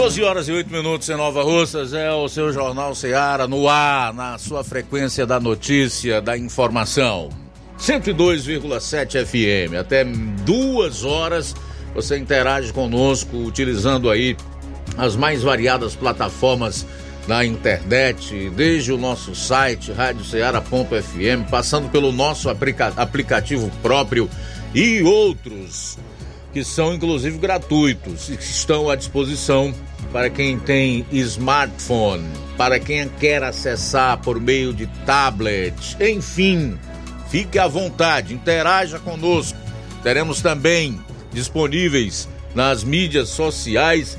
12 horas e 8 minutos em Nova Russas, é o seu Jornal Seara no ar, na sua frequência da notícia, da informação. 102,7 FM, até duas horas você interage conosco utilizando aí as mais variadas plataformas da internet, desde o nosso site radioceara.fm, passando pelo nosso aplica aplicativo próprio e outros que são inclusive gratuitos e que estão à disposição para quem tem smartphone, para quem quer acessar por meio de tablet, enfim, fique à vontade, interaja conosco. Teremos também disponíveis nas mídias sociais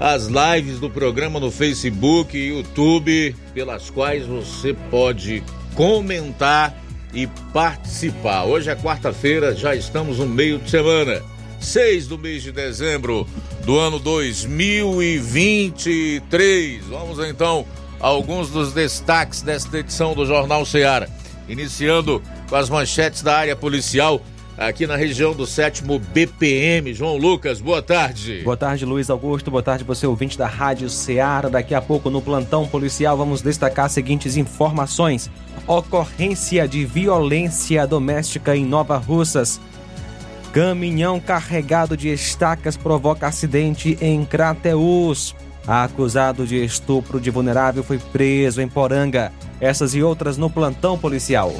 as lives do programa no Facebook e YouTube, pelas quais você pode comentar e participar. Hoje é quarta-feira, já estamos no meio de semana. 6 do mês de dezembro do ano 2023. Vamos então a alguns dos destaques desta edição do Jornal Ceará. Iniciando com as manchetes da área policial aqui na região do sétimo BPM. João Lucas, boa tarde. Boa tarde, Luiz Augusto. Boa tarde, você ouvinte da Rádio Ceará. Daqui a pouco no plantão policial vamos destacar as seguintes informações. Ocorrência de violência doméstica em Nova Russas. Caminhão carregado de estacas provoca acidente em Crateús. Acusado de estupro de vulnerável foi preso em Poranga. Essas e outras no plantão policial.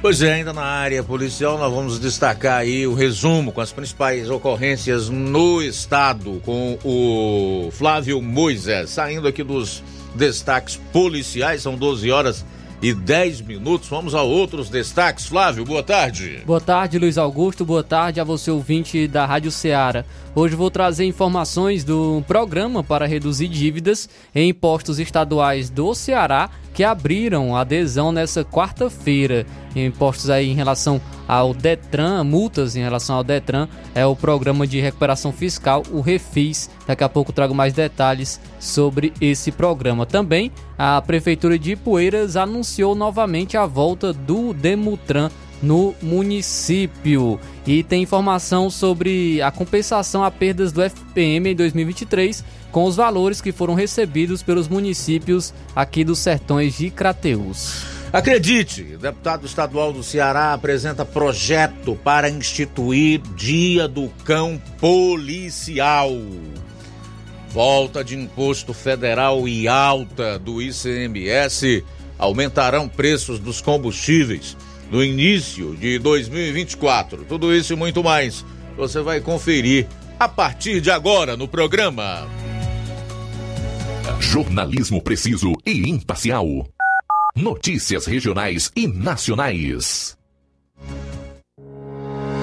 Pois é, ainda na área policial nós vamos destacar aí o resumo com as principais ocorrências no estado com o Flávio Moisés. Saindo aqui dos destaques policiais, são 12 horas e 10 minutos. Vamos a outros destaques. Flávio, boa tarde. Boa tarde, Luiz Augusto. Boa tarde a você, ouvinte da Rádio Ceará. Hoje vou trazer informações do programa para reduzir dívidas em impostos estaduais do Ceará que abriram adesão nessa quarta-feira. Impostos aí em relação ao Detran, multas em relação ao Detran, é o programa de recuperação fiscal, o Refis. Daqui a pouco trago mais detalhes sobre esse programa. Também a Prefeitura de Ipueiras anunciou novamente a volta do Demutran no município. E tem informação sobre a compensação a perdas do FPM em 2023 com os valores que foram recebidos pelos municípios aqui dos sertões de Crateus. Acredite, deputado estadual do Ceará apresenta projeto para instituir Dia do Cão Policial. Volta de imposto federal e alta do ICMS aumentarão preços dos combustíveis no início de 2024. Tudo isso e muito mais você vai conferir a partir de agora no programa. Jornalismo preciso e imparcial. Notícias regionais e nacionais.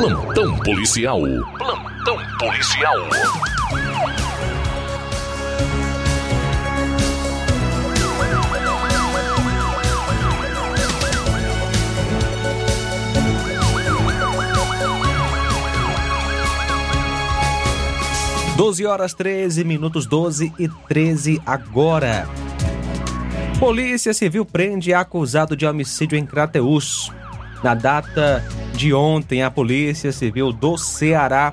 Plantão policial. Plantão policial. Doze horas 13 minutos 12 e 13 agora. Polícia Civil prende acusado de homicídio em Crateús. Na data de ontem, a Polícia Civil do Ceará,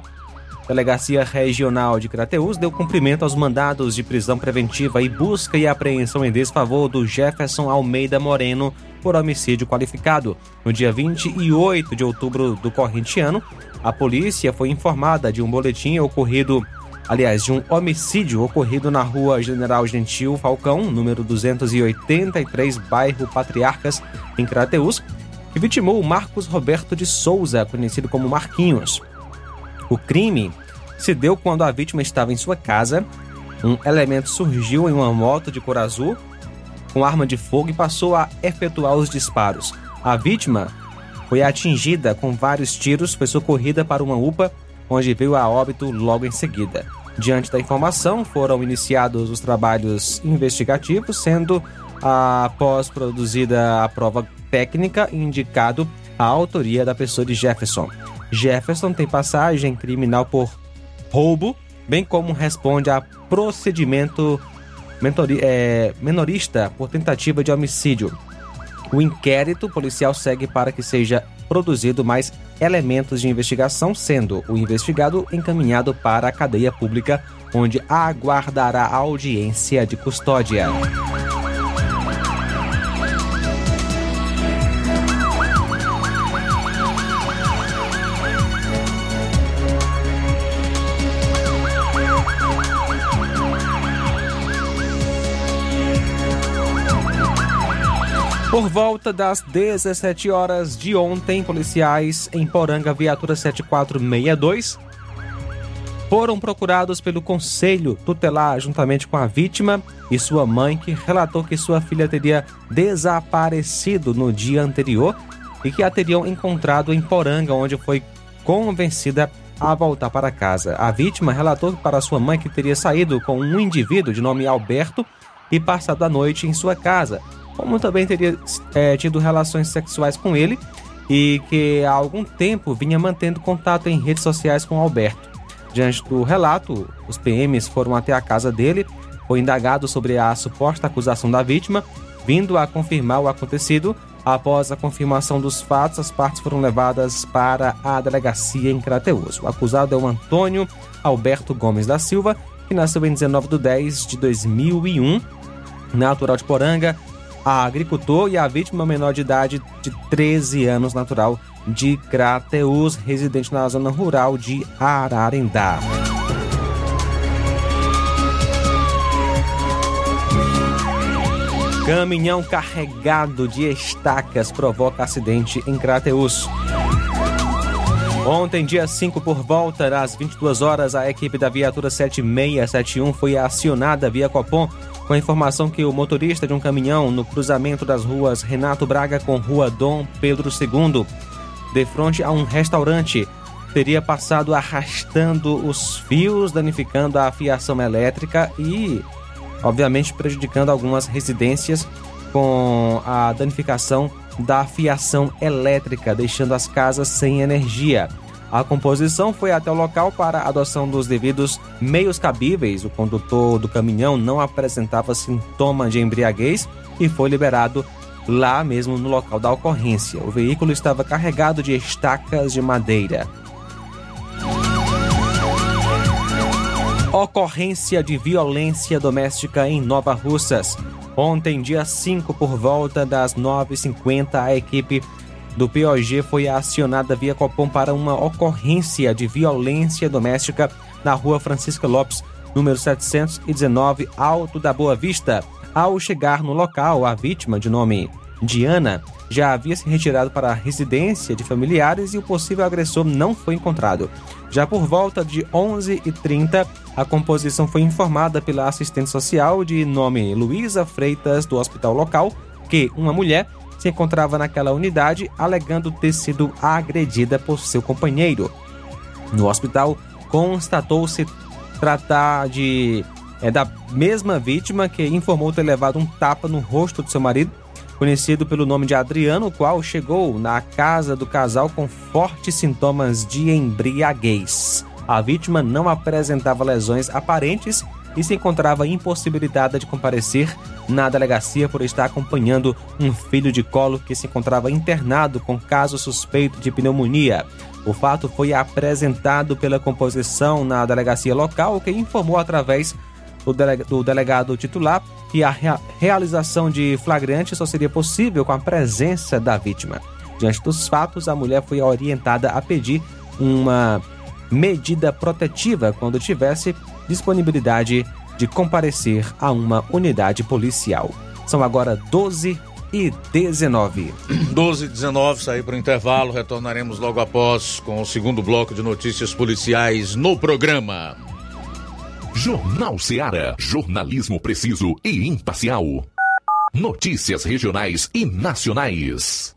Delegacia Regional de Crateús, deu cumprimento aos mandados de prisão preventiva e busca e apreensão em desfavor do Jefferson Almeida Moreno por homicídio qualificado. No dia 28 de outubro do corrente ano, a polícia foi informada de um boletim ocorrido, aliás, de um homicídio ocorrido na rua General Gentil Falcão, número 283, bairro Patriarcas, em Crateús, que vitimou Marcos Roberto de Souza, conhecido como Marquinhos. O crime se deu quando a vítima estava em sua casa. Um elemento surgiu em uma moto de cor azul com arma de fogo e passou a efetuar os disparos. A vítima foi atingida com vários tiros, foi socorrida para uma UPA, onde veio a óbito logo em seguida. Diante da informação, foram iniciados os trabalhos investigativos, sendo após produzida a prova técnica indicado a autoria da pessoa de Jefferson. Jefferson tem passagem criminal por roubo, bem como responde a procedimento mentori, é, menorista por tentativa de homicídio. O inquérito policial segue para que seja produzido mais elementos de investigação, sendo o investigado encaminhado para a cadeia pública, onde aguardará audiência de custódia. Por volta das 17 horas de ontem, policiais em Poranga, viatura 7462, foram procurados pelo conselho tutelar juntamente com a vítima e sua mãe, que relatou que sua filha teria desaparecido no dia anterior e que a teriam encontrado em Poranga, onde foi convencida a voltar para casa. A vítima relatou para sua mãe que teria saído com um indivíduo de nome Alberto e passado a noite em sua casa como também teria é, tido relações sexuais com ele e que há algum tempo vinha mantendo contato em redes sociais com Alberto. Diante do relato, os PMs foram até a casa dele, foi indagado sobre a suposta acusação da vítima, vindo a confirmar o acontecido. Após a confirmação dos fatos, as partes foram levadas para a delegacia em Crateus. O acusado é o Antônio Alberto Gomes da Silva, que nasceu em 19 de 10 de 2001, natural de Poranga, a agricultor e a vítima menor de idade de 13 anos, natural de Crateus, residente na zona rural de Ararendá. Caminhão carregado de estacas provoca acidente em Crateus. Ontem, dia 5, por volta das 22 horas, a equipe da viatura 7671 foi acionada via Copom com a informação que o motorista de um caminhão no cruzamento das ruas Renato Braga com Rua Dom Pedro II, de frente a um restaurante, teria passado arrastando os fios, danificando a fiação elétrica e, obviamente, prejudicando algumas residências com a danificação da fiação elétrica, deixando as casas sem energia. A composição foi até o local para a adoção dos devidos meios cabíveis. O condutor do caminhão não apresentava sintoma de embriaguez e foi liberado lá mesmo no local da ocorrência. O veículo estava carregado de estacas de madeira. Ocorrência de violência doméstica em Nova Russas. Ontem, dia 5, por volta das 9h50, a equipe do POG foi acionada via Copom para uma ocorrência de violência doméstica na rua Francisca Lopes, número 719, Alto da Boa Vista. Ao chegar no local, a vítima, de nome Diana, já havia se retirado para a residência de familiares e o possível agressor não foi encontrado. Já por volta de 11h30, a composição foi informada pela assistente social de nome Luísa Freitas do hospital local que uma mulher se encontrava naquela unidade alegando ter sido agredida por seu companheiro. No hospital, constatou-se tratar de é da mesma vítima que informou ter levado um tapa no rosto de seu marido conhecido pelo nome de Adriano, o qual chegou na casa do casal com fortes sintomas de embriaguez. A vítima não apresentava lesões aparentes e se encontrava impossibilitada de comparecer na delegacia por estar acompanhando um filho de colo que se encontrava internado com caso suspeito de pneumonia. O fato foi apresentado pela composição na delegacia local, que informou através do delegado titular que a realização de flagrante só seria possível com a presença da vítima. Diante dos fatos, a mulher foi orientada a pedir uma medida protetiva quando tivesse disponibilidade de comparecer a uma unidade policial. São agora 12 e 19. 12 e 19, sair para o intervalo. Retornaremos logo após com o segundo bloco de notícias policiais no programa. Jornal Seara. Jornalismo preciso e imparcial. Notícias regionais e nacionais.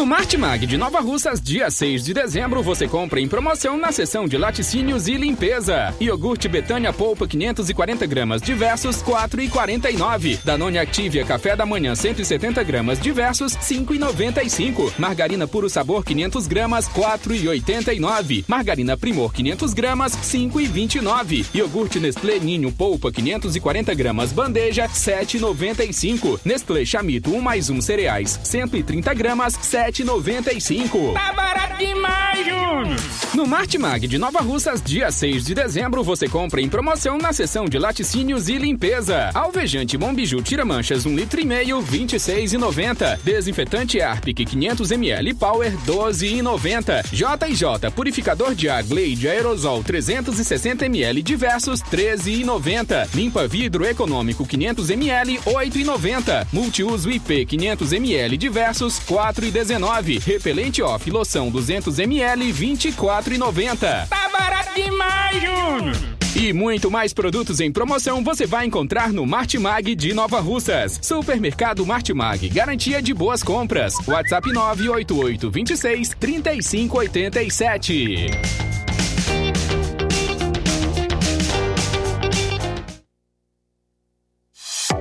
No Martimag de Nova Russas, dia 6 de dezembro, você compra em promoção na seção de laticínios e limpeza. Iogurte Betânia Polpa 540 gramas diversos 4,49. Danone Activia Café da Manhã 170 gramas diversos 5,95. Margarina Puro Sabor 500 gramas 4,89. Margarina Primor 500 gramas 5,29. Iogurte Nestlé Ninho Polpa 540 gramas bandeja 7,95. Nestlé Chamito 1 mais 1 cereais 130 gramas 7 7,95. Tá barato demais, Júnior! No Martimag de Nova Russas, dia 6 de dezembro, você compra em promoção na seção de laticínios e limpeza. Alvejante Mombiju Tira Manchas 1 litro e meio, 26,90. Desinfetante Arpic 500 ml Power 12,90. JJ Purificador de água Glade Aerosol 360 ml diversos 13,90. Limpa vidro econômico 500 ml 8,90. Multiuso IP 500 ml diversos 4,19. Repelente off loção 200 ml 24,90. Tá barato demais, Júnior! E muito mais produtos em promoção você vai encontrar no Martimag de Nova Russas. Supermercado Martimag, garantia de boas compras. WhatsApp 988 26 3587.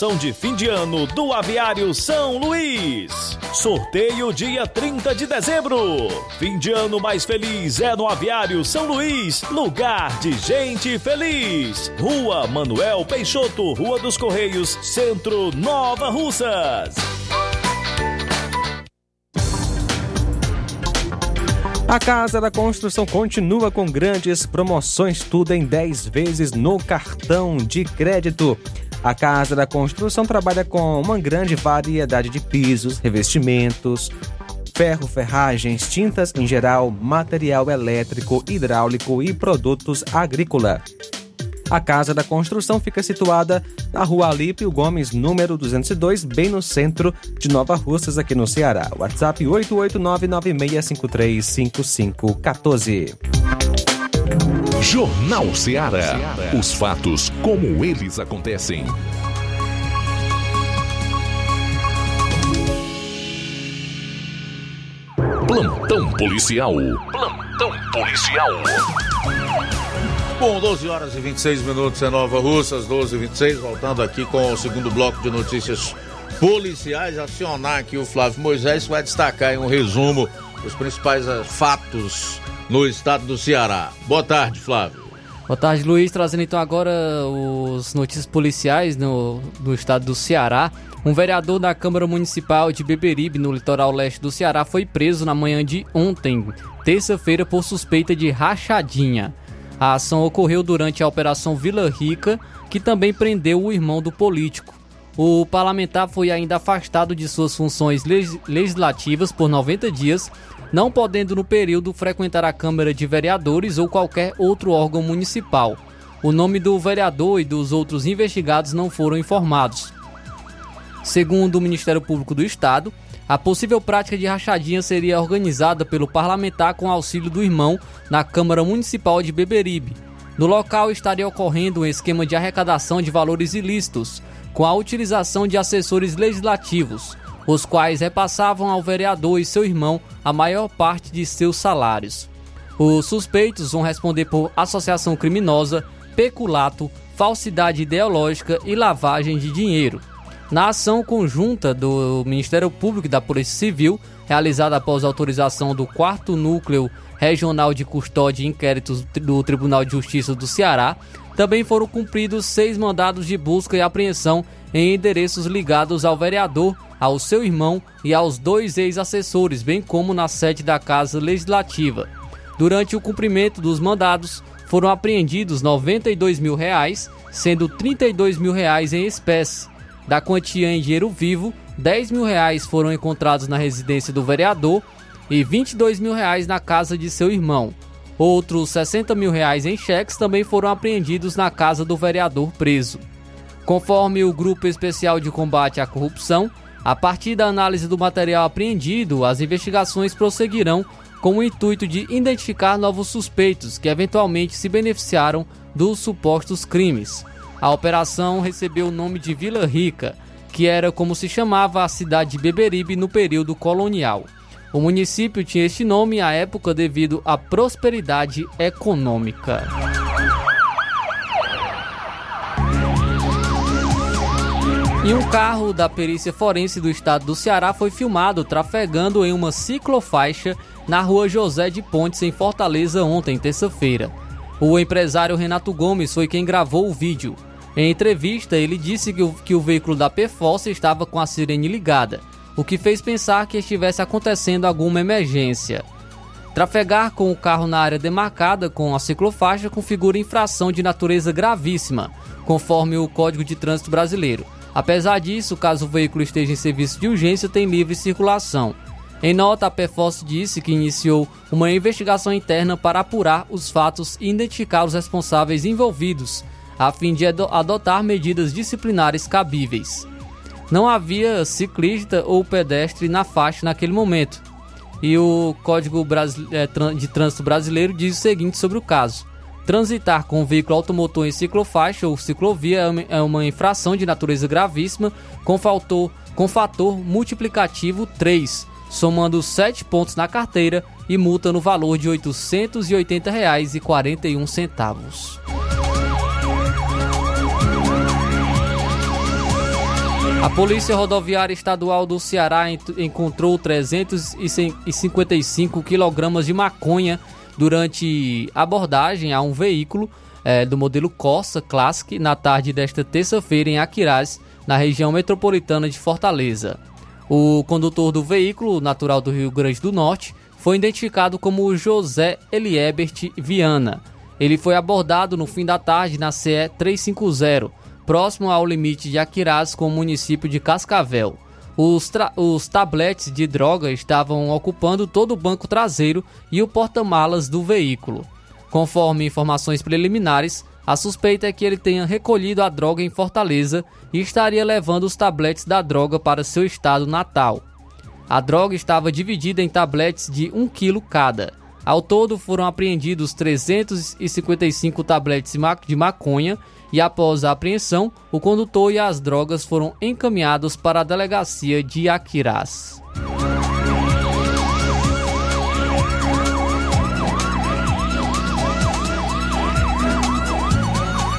de fim de ano do Aviário São Luís. Sorteio dia 30 de dezembro. Fim de ano mais feliz é no Aviário São Luís, lugar de gente feliz. Rua Manuel Peixoto, Rua dos Correios, Centro Nova Russas. A Casa da Construção continua com grandes promoções, tudo em 10 vezes no cartão de crédito. A Casa da Construção trabalha com uma grande variedade de pisos, revestimentos, ferro, ferragens, tintas em geral, material elétrico, hidráulico e produtos agrícola. A Casa da Construção fica situada na rua Alípio Gomes, número 202, bem no centro de Nova Russas, aqui no Ceará. WhatsApp 889-9653-5514. Jornal Ceará. Os fatos como eles acontecem. Plantão policial. Plantão policial. Bom, 12 horas e 26 minutos em Nova Russas, 12 e 26, voltando aqui com o segundo bloco de notícias policiais. Acionar aqui o Flávio Moisés vai destacar em um resumo os principais eh, fatos no estado do Ceará. Boa tarde, Flávio. Boa tarde, Luiz. Trazendo então agora os notícias policiais no, no estado do Ceará. Um vereador da Câmara Municipal de Beberibe, no litoral leste do Ceará, foi preso na manhã de ontem, terça-feira, por suspeita de rachadinha. A ação ocorreu durante a Operação Vila Rica, que também prendeu o irmão do político. O parlamentar foi ainda afastado de suas funções legislativas por 90 dias, não podendo no período frequentar a Câmara de Vereadores ou qualquer outro órgão municipal. O nome do vereador e dos outros investigados não foram informados. Segundo o Ministério Público do Estado, a possível prática de rachadinha seria organizada pelo parlamentar com auxílio do irmão na Câmara Municipal de Beberibe. No local estaria ocorrendo um esquema de arrecadação de valores ilícitos, com a utilização de assessores legislativos, os quais repassavam ao vereador e seu irmão a maior parte de seus salários. Os suspeitos vão responder por associação criminosa, peculato, falsidade ideológica e lavagem de dinheiro. Na ação conjunta do Ministério Público e da Polícia Civil, realizada após autorização do 4 Núcleo Regional de Custódia e Inquéritos do Tribunal de Justiça do Ceará, também foram cumpridos seis mandados de busca e apreensão em endereços ligados ao vereador, ao seu irmão e aos dois ex-assessores, bem como na sede da Casa Legislativa. Durante o cumprimento dos mandados, foram apreendidos 92 mil reais, sendo 32 mil reais em espécie. Da quantia em dinheiro vivo, 10 mil reais foram encontrados na residência do vereador e 22 mil reais na casa de seu irmão. Outros 60 mil reais em cheques também foram apreendidos na casa do vereador preso. Conforme o Grupo Especial de Combate à Corrupção, a partir da análise do material apreendido, as investigações prosseguirão com o intuito de identificar novos suspeitos que eventualmente se beneficiaram dos supostos crimes. A operação recebeu o nome de Vila Rica, que era como se chamava a cidade de Beberibe no período colonial. O município tinha este nome à época devido à prosperidade econômica. E um carro da perícia forense do estado do Ceará foi filmado trafegando em uma ciclofaixa na rua José de Pontes, em Fortaleza, ontem, terça-feira. O empresário Renato Gomes foi quem gravou o vídeo. Em entrevista, ele disse que o, que o veículo da PFOS estava com a sirene ligada, o que fez pensar que estivesse acontecendo alguma emergência. Trafegar com o carro na área demarcada com a ciclofaixa configura infração de natureza gravíssima, conforme o Código de Trânsito Brasileiro. Apesar disso, caso o veículo esteja em serviço de urgência, tem livre circulação. Em nota, a PFOS disse que iniciou uma investigação interna para apurar os fatos e identificar os responsáveis envolvidos, a fim de adotar medidas disciplinares cabíveis. Não havia ciclista ou pedestre na faixa naquele momento, e o Código eh, de Trânsito Brasileiro diz o seguinte sobre o caso. Transitar com veículo automotor em ciclofaixa ou ciclovia é uma infração de natureza gravíssima com, fator, com fator multiplicativo 3, somando 7 pontos na carteira e multa no valor de R$ 880,41. A Polícia Rodoviária Estadual do Ceará encontrou 355 quilogramas de maconha durante abordagem a um veículo é, do modelo Corsa Classic na tarde desta terça-feira em Aquiraz, na região metropolitana de Fortaleza. O condutor do veículo, natural do Rio Grande do Norte, foi identificado como José Eliebert Viana. Ele foi abordado no fim da tarde na CE 350, próximo ao limite de Aquiraz com o município de Cascavel. Os, os tabletes de droga estavam ocupando todo o banco traseiro e o porta-malas do veículo. Conforme informações preliminares, a suspeita é que ele tenha recolhido a droga em Fortaleza e estaria levando os tabletes da droga para seu estado natal. A droga estava dividida em tabletes de 1 kg cada. Ao todo foram apreendidos 355 tabletes de maconha e após a apreensão, o condutor e as drogas foram encaminhados para a delegacia de Aquiraz.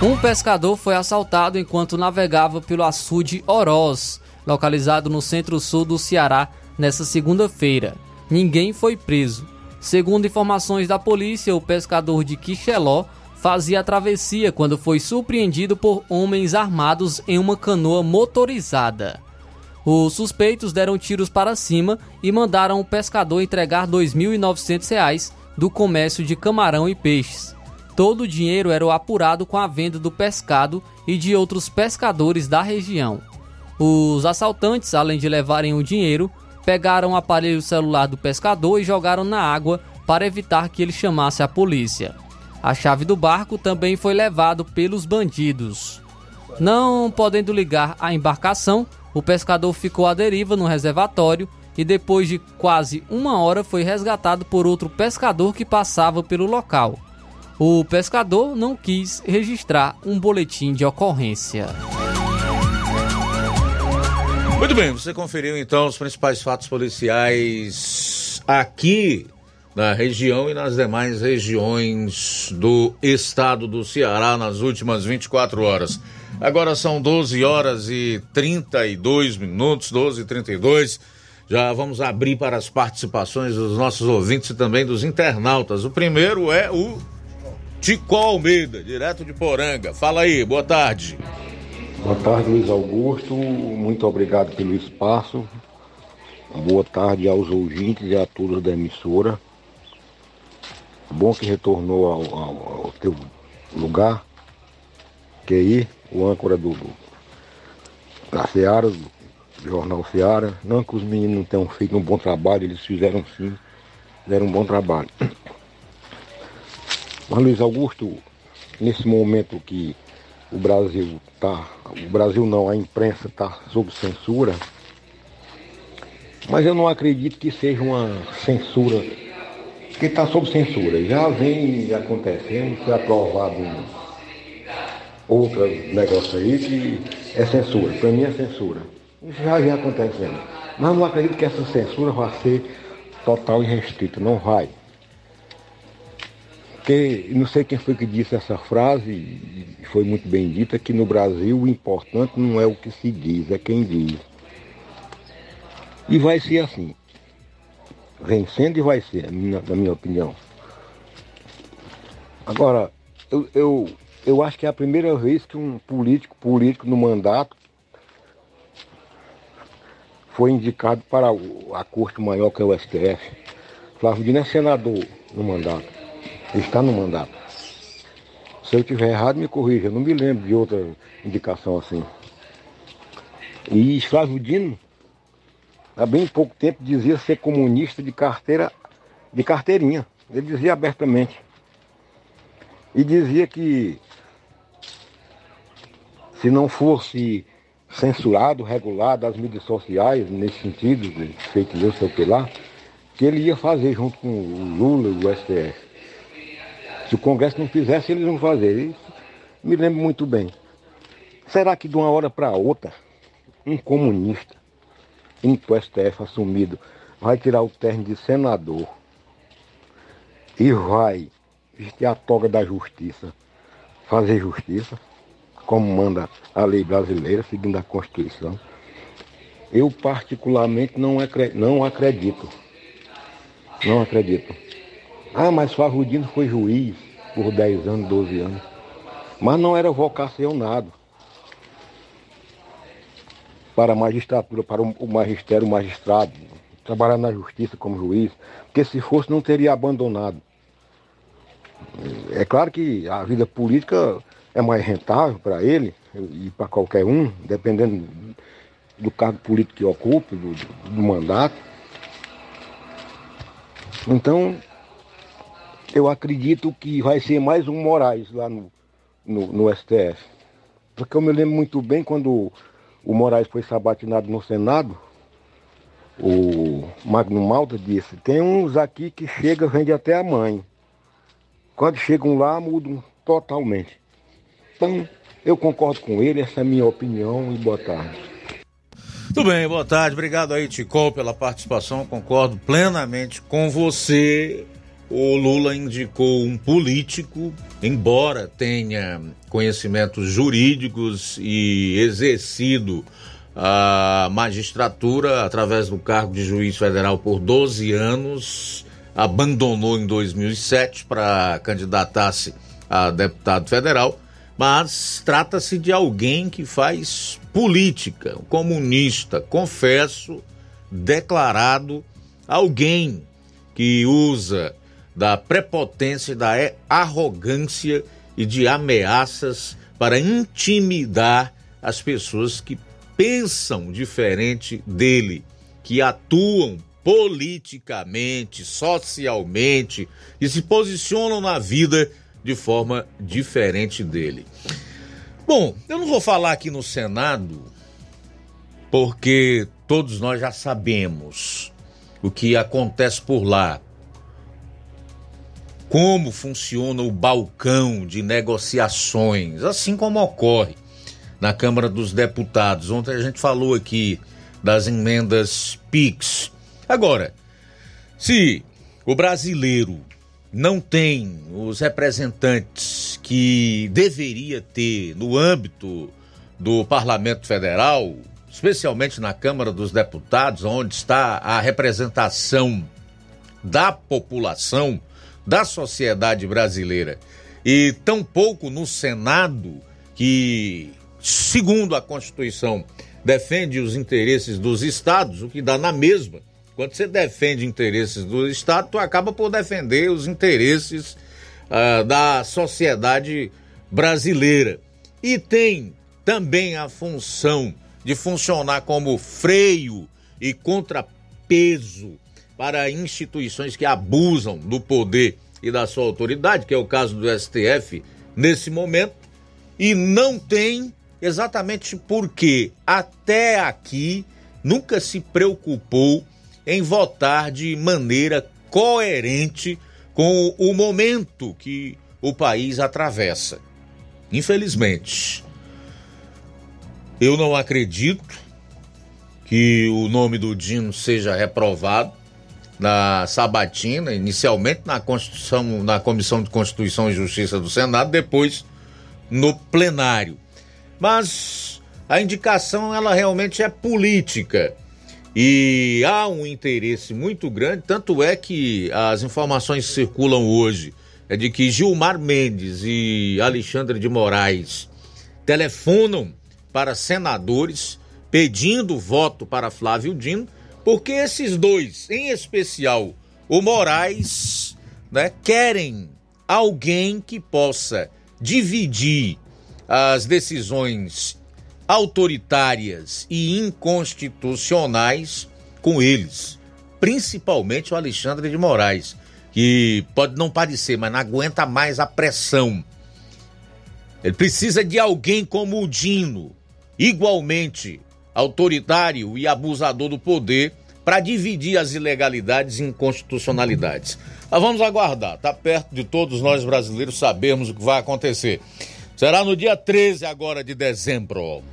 Um pescador foi assaltado enquanto navegava pelo açude Oroz, localizado no centro-sul do Ceará, nesta segunda-feira. Ninguém foi preso. Segundo informações da polícia, o pescador de Quixeló fazia a travessia quando foi surpreendido por homens armados em uma canoa motorizada. Os suspeitos deram tiros para cima e mandaram o pescador entregar R$ 2.900 do comércio de camarão e peixes. Todo o dinheiro era apurado com a venda do pescado e de outros pescadores da região. Os assaltantes, além de levarem o dinheiro, pegaram o aparelho celular do pescador e jogaram na água para evitar que ele chamasse a polícia. A chave do barco também foi levado pelos bandidos. Não podendo ligar a embarcação, o pescador ficou à deriva no reservatório e depois de quase uma hora foi resgatado por outro pescador que passava pelo local. O pescador não quis registrar um boletim de ocorrência. Muito bem, você conferiu então os principais fatos policiais aqui na região e nas demais regiões do estado do Ceará nas últimas 24 horas. Agora são 12 horas e 32 minutos, 12 e 32. Já vamos abrir para as participações dos nossos ouvintes e também dos internautas. O primeiro é o Tico Almeida, direto de Poranga. Fala aí, boa tarde. Boa tarde, Luiz Augusto. Muito obrigado pelo espaço. Boa tarde aos ouvintes e a todos da emissora. Bom que retornou ao, ao, ao teu lugar, que aí, o âncora do da Seara, do Jornal Seara. Não que os meninos não tenham feito um bom trabalho, eles fizeram sim, fizeram um bom trabalho. Mas Luiz Augusto, nesse momento que o Brasil está, o Brasil não, a imprensa está sob censura, mas eu não acredito que seja uma censura que está sob censura. Já vem acontecendo, foi aprovado outro negócio aí que é censura. Para mim é censura. Isso já vem acontecendo. Mas não acredito que essa censura vai ser total e restrita. Não vai. Porque não sei quem foi que disse essa frase, e foi muito bem dita, que no Brasil o importante não é o que se diz, é quem diz. E vai ser assim. Vencendo e vai ser, na minha opinião. Agora, eu, eu, eu acho que é a primeira vez que um político, político no mandato, foi indicado para a Corte Maior, que é o STF. Flávio Dino é senador no mandato. Ele está no mandato. Se eu estiver errado, me corrija. Eu não me lembro de outra indicação assim. E Flávio Dino, há bem pouco tempo, dizia ser comunista de carteira, de carteirinha. Ele dizia abertamente. E dizia que se não fosse censurado, regulado as mídias sociais, nesse sentido, de fake news, sei o que lá, que ele ia fazer junto com o Lula e o STF. Se o Congresso não fizesse, eles vão fazer. Isso me lembro muito bem. Será que de uma hora para outra, um comunista, indo para o STF assumido, vai tirar o terno de senador e vai vestir a toga da justiça, fazer justiça? como manda a lei brasileira, seguindo a Constituição. Eu particularmente não, não acredito. Não acredito. Ah, mas Farrudino foi juiz por 10 anos, 12 anos. Mas não era vocacionado para a magistratura, para o magistério, o magistrado, trabalhar na justiça como juiz, porque se fosse não teria abandonado. É claro que a vida política é mais rentável para ele e para qualquer um, dependendo do cargo político que ocupe, do, do mandato. Então, eu acredito que vai ser mais um Moraes lá no, no, no STF. Porque eu me lembro muito bem quando o Moraes foi sabatinado no Senado, o Magno Malta disse, tem uns aqui que chega, vende até a mãe. Quando chegam lá, mudam totalmente. Então, eu concordo com ele, essa é a minha opinião e boa tarde. Tudo bem, boa tarde. Obrigado aí, Ticol, pela participação. Concordo plenamente com você. O Lula indicou um político, embora tenha conhecimentos jurídicos e exercido a magistratura através do cargo de juiz federal por 12 anos, abandonou em 2007 para candidatar-se a deputado federal mas trata-se de alguém que faz política, comunista, confesso, declarado, alguém que usa da prepotência, da arrogância e de ameaças para intimidar as pessoas que pensam diferente dele, que atuam politicamente, socialmente e se posicionam na vida de forma diferente dele. Bom, eu não vou falar aqui no Senado, porque todos nós já sabemos o que acontece por lá. Como funciona o balcão de negociações, assim como ocorre na Câmara dos Deputados. Ontem a gente falou aqui das emendas PIX. Agora, se o brasileiro não tem os representantes que deveria ter no âmbito do Parlamento Federal, especialmente na Câmara dos Deputados, onde está a representação da população, da sociedade brasileira, e tampouco no Senado, que, segundo a Constituição, defende os interesses dos estados, o que dá na mesma quando você defende interesses do Estado, tu acaba por defender os interesses uh, da sociedade brasileira. E tem também a função de funcionar como freio e contrapeso para instituições que abusam do poder e da sua autoridade, que é o caso do STF nesse momento, e não tem exatamente porque até aqui nunca se preocupou em votar de maneira coerente com o momento que o país atravessa. Infelizmente, eu não acredito que o nome do Dino seja reprovado. Na sabatina, inicialmente na Constituição, na Comissão de Constituição e Justiça do Senado, depois no plenário. Mas a indicação ela realmente é política. E há um interesse muito grande, tanto é que as informações circulam hoje é de que Gilmar Mendes e Alexandre de Moraes telefonam para senadores pedindo voto para Flávio Dino, porque esses dois, em especial o Moraes, né, querem alguém que possa dividir as decisões autoritárias e inconstitucionais com eles, principalmente o Alexandre de Moraes, que pode não parecer, mas não aguenta mais a pressão. Ele precisa de alguém como o Dino, igualmente autoritário e abusador do poder, para dividir as ilegalidades e inconstitucionalidades. Mas vamos aguardar, está perto de todos nós brasileiros sabermos o que vai acontecer. Será no dia 13 agora de dezembro.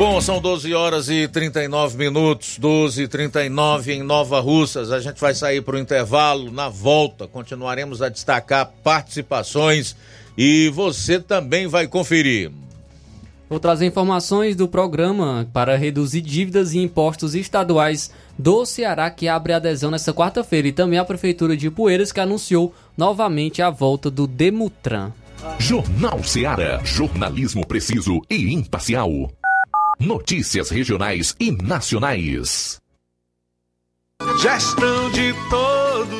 Bom, são 12 horas e 39 minutos, 12 e 39 em Nova Russas. A gente vai sair para o intervalo. Na volta, continuaremos a destacar participações e você também vai conferir. Vou trazer informações do programa para reduzir dívidas e impostos estaduais do Ceará, que abre adesão nesta quarta-feira, e também a Prefeitura de Poeiras, que anunciou novamente a volta do Demutran. Jornal Ceará, jornalismo preciso e imparcial. Notícias regionais e nacionais. Gestão de todos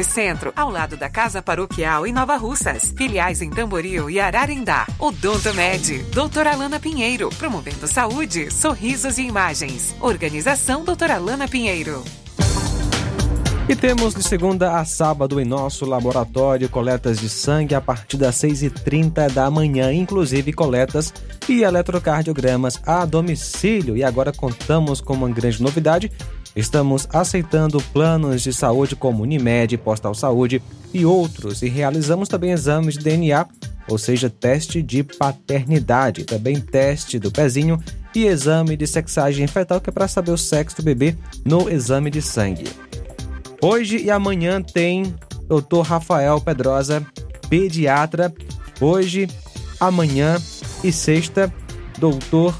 Centro, ao lado da Casa Paroquial em Nova Russas. Filiais em Tamboril e Ararindá. Odonto Med, doutora Alana Pinheiro, promovendo saúde, sorrisos e imagens. Organização doutora Alana Pinheiro. E temos de segunda a sábado em nosso laboratório coletas de sangue a partir das 6h30 da manhã, inclusive coletas e eletrocardiogramas a domicílio. E agora contamos com uma grande novidade. Estamos aceitando planos de saúde como Unimed, Postal Saúde e outros. E realizamos também exames de DNA, ou seja, teste de paternidade, também teste do pezinho e exame de sexagem fetal, que é para saber o sexo do bebê no exame de sangue. Hoje e amanhã tem Dr. Rafael Pedrosa, pediatra. Hoje, amanhã e sexta, Doutor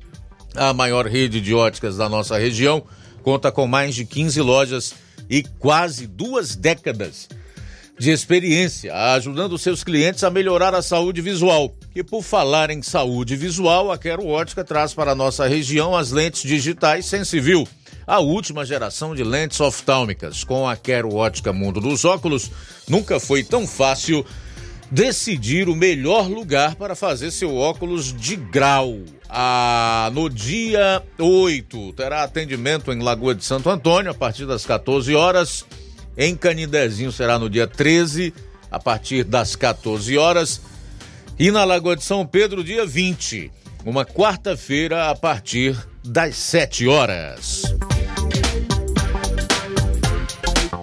A maior rede de óticas da nossa região conta com mais de 15 lojas e quase duas décadas de experiência, ajudando seus clientes a melhorar a saúde visual. E por falar em saúde visual, a Quero Ótica traz para a nossa região as lentes digitais Sensivil, a última geração de lentes oftálmicas. Com a Quero Ótica Mundo dos Óculos, nunca foi tão fácil decidir o melhor lugar para fazer seu óculos de grau. Ah, no dia 8, terá atendimento em Lagoa de Santo Antônio a partir das 14 horas. Em Canidezinho será no dia 13, a partir das 14 horas. E na Lagoa de São Pedro, dia 20, uma quarta-feira, a partir das 7 horas.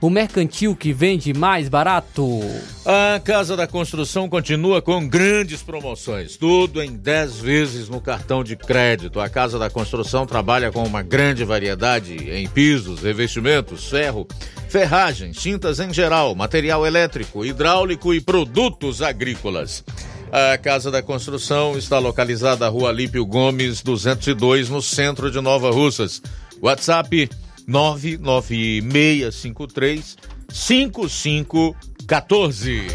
o mercantil que vende mais barato. A Casa da Construção continua com grandes promoções, tudo em 10 vezes no cartão de crédito. A Casa da Construção trabalha com uma grande variedade em pisos, revestimentos, ferro, ferragens, tintas em geral, material elétrico, hidráulico e produtos agrícolas. A Casa da Construção está localizada na Rua Lípio Gomes, 202, no centro de Nova Russas. WhatsApp 99653 5514.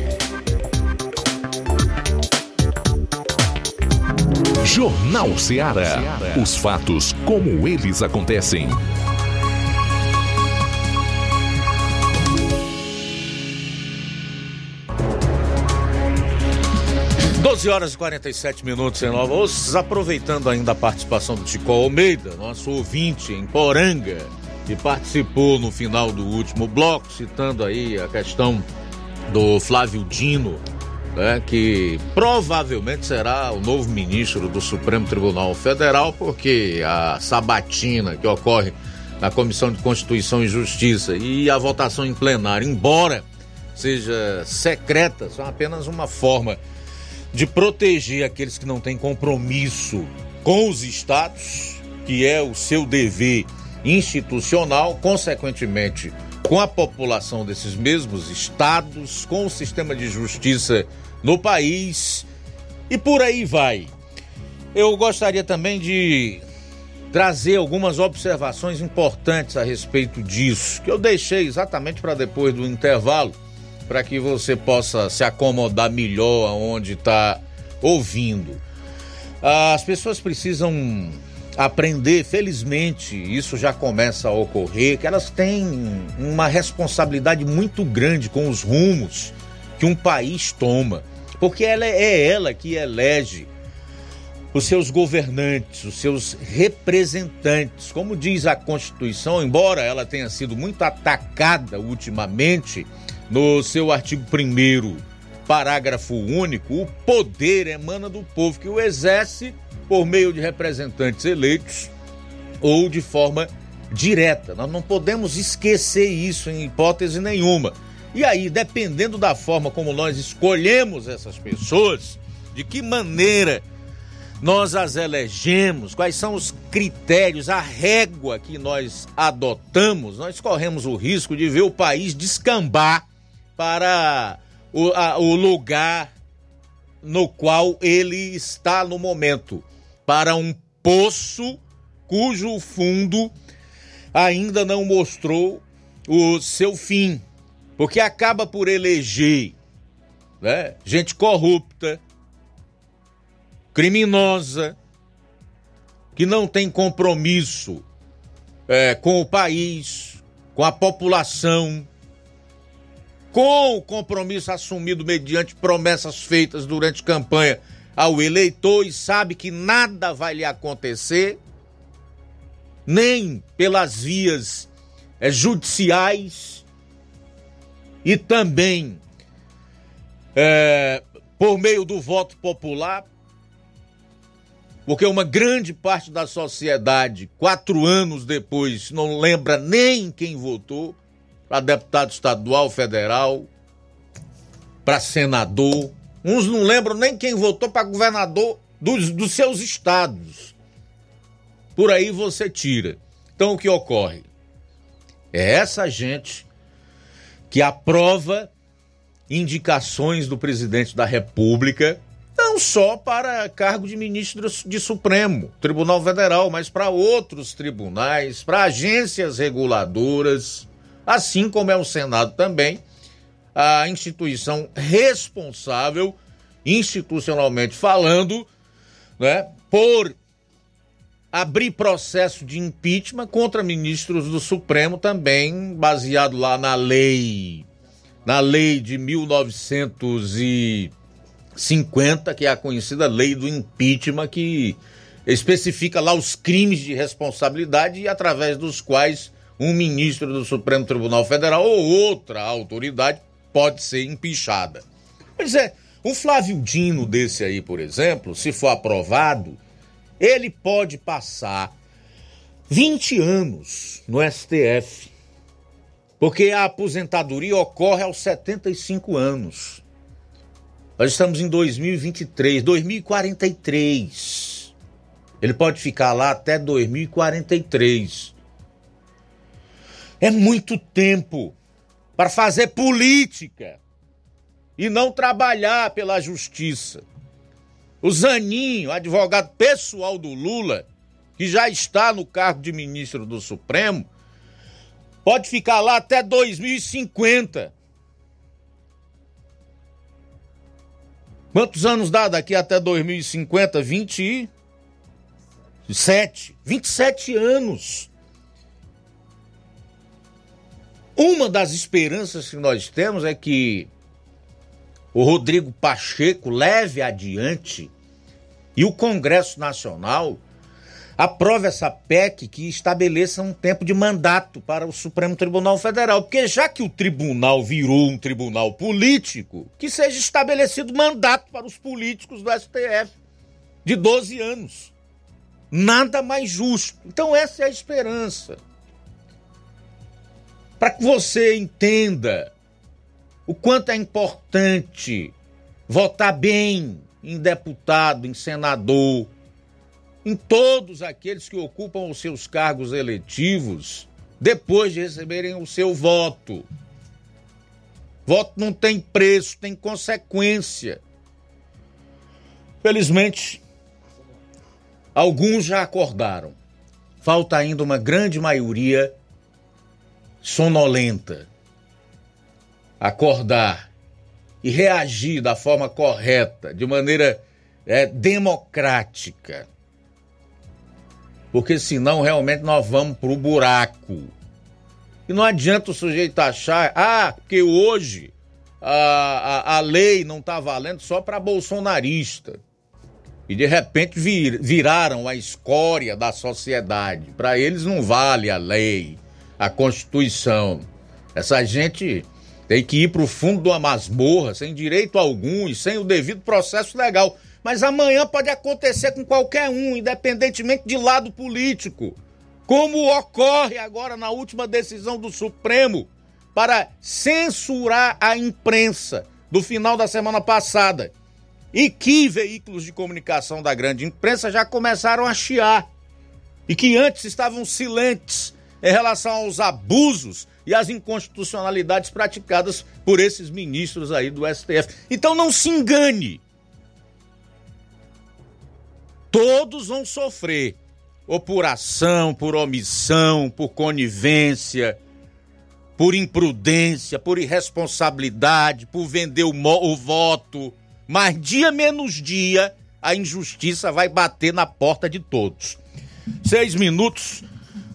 Jornal Ceará. Os fatos como eles acontecem. Doze horas e 47 minutos em Nova Ossas, aproveitando ainda a participação do Tico Almeida, nosso ouvinte em Poranga, que participou no final do último bloco, citando aí a questão do Flávio Dino, né, que provavelmente será o novo ministro do Supremo Tribunal Federal, porque a sabatina que ocorre na Comissão de Constituição e Justiça e a votação em plenário, embora seja secreta, são apenas uma forma de proteger aqueles que não têm compromisso com os estados, que é o seu dever institucional, consequentemente, com a população desses mesmos estados, com o sistema de justiça no país e por aí vai. Eu gostaria também de trazer algumas observações importantes a respeito disso, que eu deixei exatamente para depois do intervalo, para que você possa se acomodar melhor aonde está ouvindo. As pessoas precisam aprender, felizmente, isso já começa a ocorrer, que elas têm uma responsabilidade muito grande com os rumos que um país toma, porque ela é ela que elege os seus governantes, os seus representantes. Como diz a Constituição, embora ela tenha sido muito atacada ultimamente, no seu artigo 1 parágrafo único, o poder emana do povo que o exerce por meio de representantes eleitos ou de forma direta. Nós não podemos esquecer isso em hipótese nenhuma. E aí, dependendo da forma como nós escolhemos essas pessoas, de que maneira nós as elegemos, quais são os critérios, a régua que nós adotamos, nós corremos o risco de ver o país descambar para o, a, o lugar no qual ele está no momento para um poço cujo fundo ainda não mostrou o seu fim, porque acaba por eleger né, gente corrupta, criminosa, que não tem compromisso é, com o país, com a população, com o compromisso assumido mediante promessas feitas durante campanha ao eleitor e sabe que nada vai lhe acontecer, nem pelas vias é, judiciais e também é, por meio do voto popular, porque uma grande parte da sociedade, quatro anos depois, não lembra nem quem votou para deputado estadual, federal, para senador. Uns não lembram nem quem votou para governador dos, dos seus estados. Por aí você tira. Então o que ocorre? É essa gente que aprova indicações do presidente da República, não só para cargo de ministro de Supremo, Tribunal Federal, mas para outros tribunais, para agências reguladoras, assim como é o Senado também, a instituição responsável, institucionalmente falando, né, por abrir processo de impeachment contra ministros do Supremo também baseado lá na lei na lei de 1950, que é a conhecida lei do impeachment que especifica lá os crimes de responsabilidade e através dos quais um ministro do Supremo Tribunal Federal ou outra autoridade pode ser empichada. Pois é, um Flávio Dino desse aí, por exemplo, se for aprovado, ele pode passar 20 anos no STF, porque a aposentadoria ocorre aos 75 anos. Nós estamos em 2023, 2043. Ele pode ficar lá até 2043. É muito tempo para fazer política e não trabalhar pela justiça. O Zaninho, advogado pessoal do Lula, que já está no cargo de ministro do Supremo, pode ficar lá até 2050. Quantos anos dá daqui até 2050? 27. 27 anos. Uma das esperanças que nós temos é que o Rodrigo Pacheco leve adiante e o Congresso Nacional aprove essa PEC que estabeleça um tempo de mandato para o Supremo Tribunal Federal. Porque já que o tribunal virou um tribunal político, que seja estabelecido mandato para os políticos do STF de 12 anos. Nada mais justo. Então, essa é a esperança para que você entenda o quanto é importante votar bem em deputado, em senador, em todos aqueles que ocupam os seus cargos eletivos depois de receberem o seu voto. Voto não tem preço, tem consequência. Felizmente, alguns já acordaram. Falta ainda uma grande maioria sonolenta, acordar e reagir da forma correta, de maneira é, democrática. Porque senão realmente nós vamos para o buraco. E não adianta o sujeito achar, ah, porque hoje a, a, a lei não está valendo só para bolsonarista. E de repente vir, viraram a escória da sociedade. Para eles não vale a lei a Constituição. Essa gente tem que ir para o fundo de uma masmorra, sem direito algum e sem o devido processo legal. Mas amanhã pode acontecer com qualquer um, independentemente de lado político. Como ocorre agora na última decisão do Supremo para censurar a imprensa do final da semana passada. e que veículos de comunicação da grande imprensa já começaram a chiar e que antes estavam silentes em relação aos abusos e às inconstitucionalidades praticadas por esses ministros aí do STF. Então não se engane. Todos vão sofrer, ou por ação, por omissão, por conivência, por imprudência, por irresponsabilidade, por vender o, o voto. Mas dia menos dia, a injustiça vai bater na porta de todos. Seis minutos,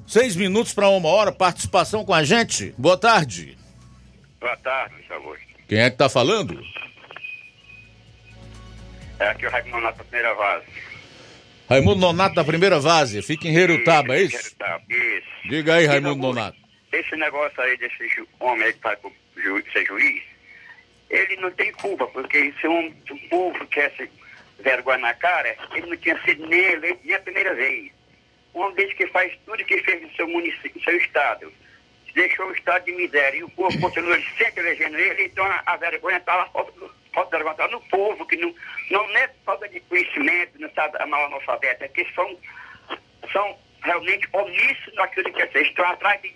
seis minutos para uma hora, participação com a gente. Boa tarde. Boa tarde, Augusto. Quem é que tá falando? É aqui o Raimundo Nonato da primeira vase. Raimundo Nonato da primeira vase, fica em Herutaba, é isso? Herutaba, isso. Diga aí, Raimundo Nonato. Esse negócio aí desse homem aí que vai pro ju ser juiz, ele não tem culpa, porque se um, se um povo quer vergonha na cara, ele não tinha sido nem eleito nem a primeira vez. Um homem que faz tudo que fez no seu município, no seu estado, deixou o estado de miséria e o povo continua sempre elegendo ele, então a, a vergonha está lá, falta, tá no povo, que não, não é falta de conhecimento, não sabe mal analfabeto, é que são, são realmente omissos naquilo que é estão atrás de,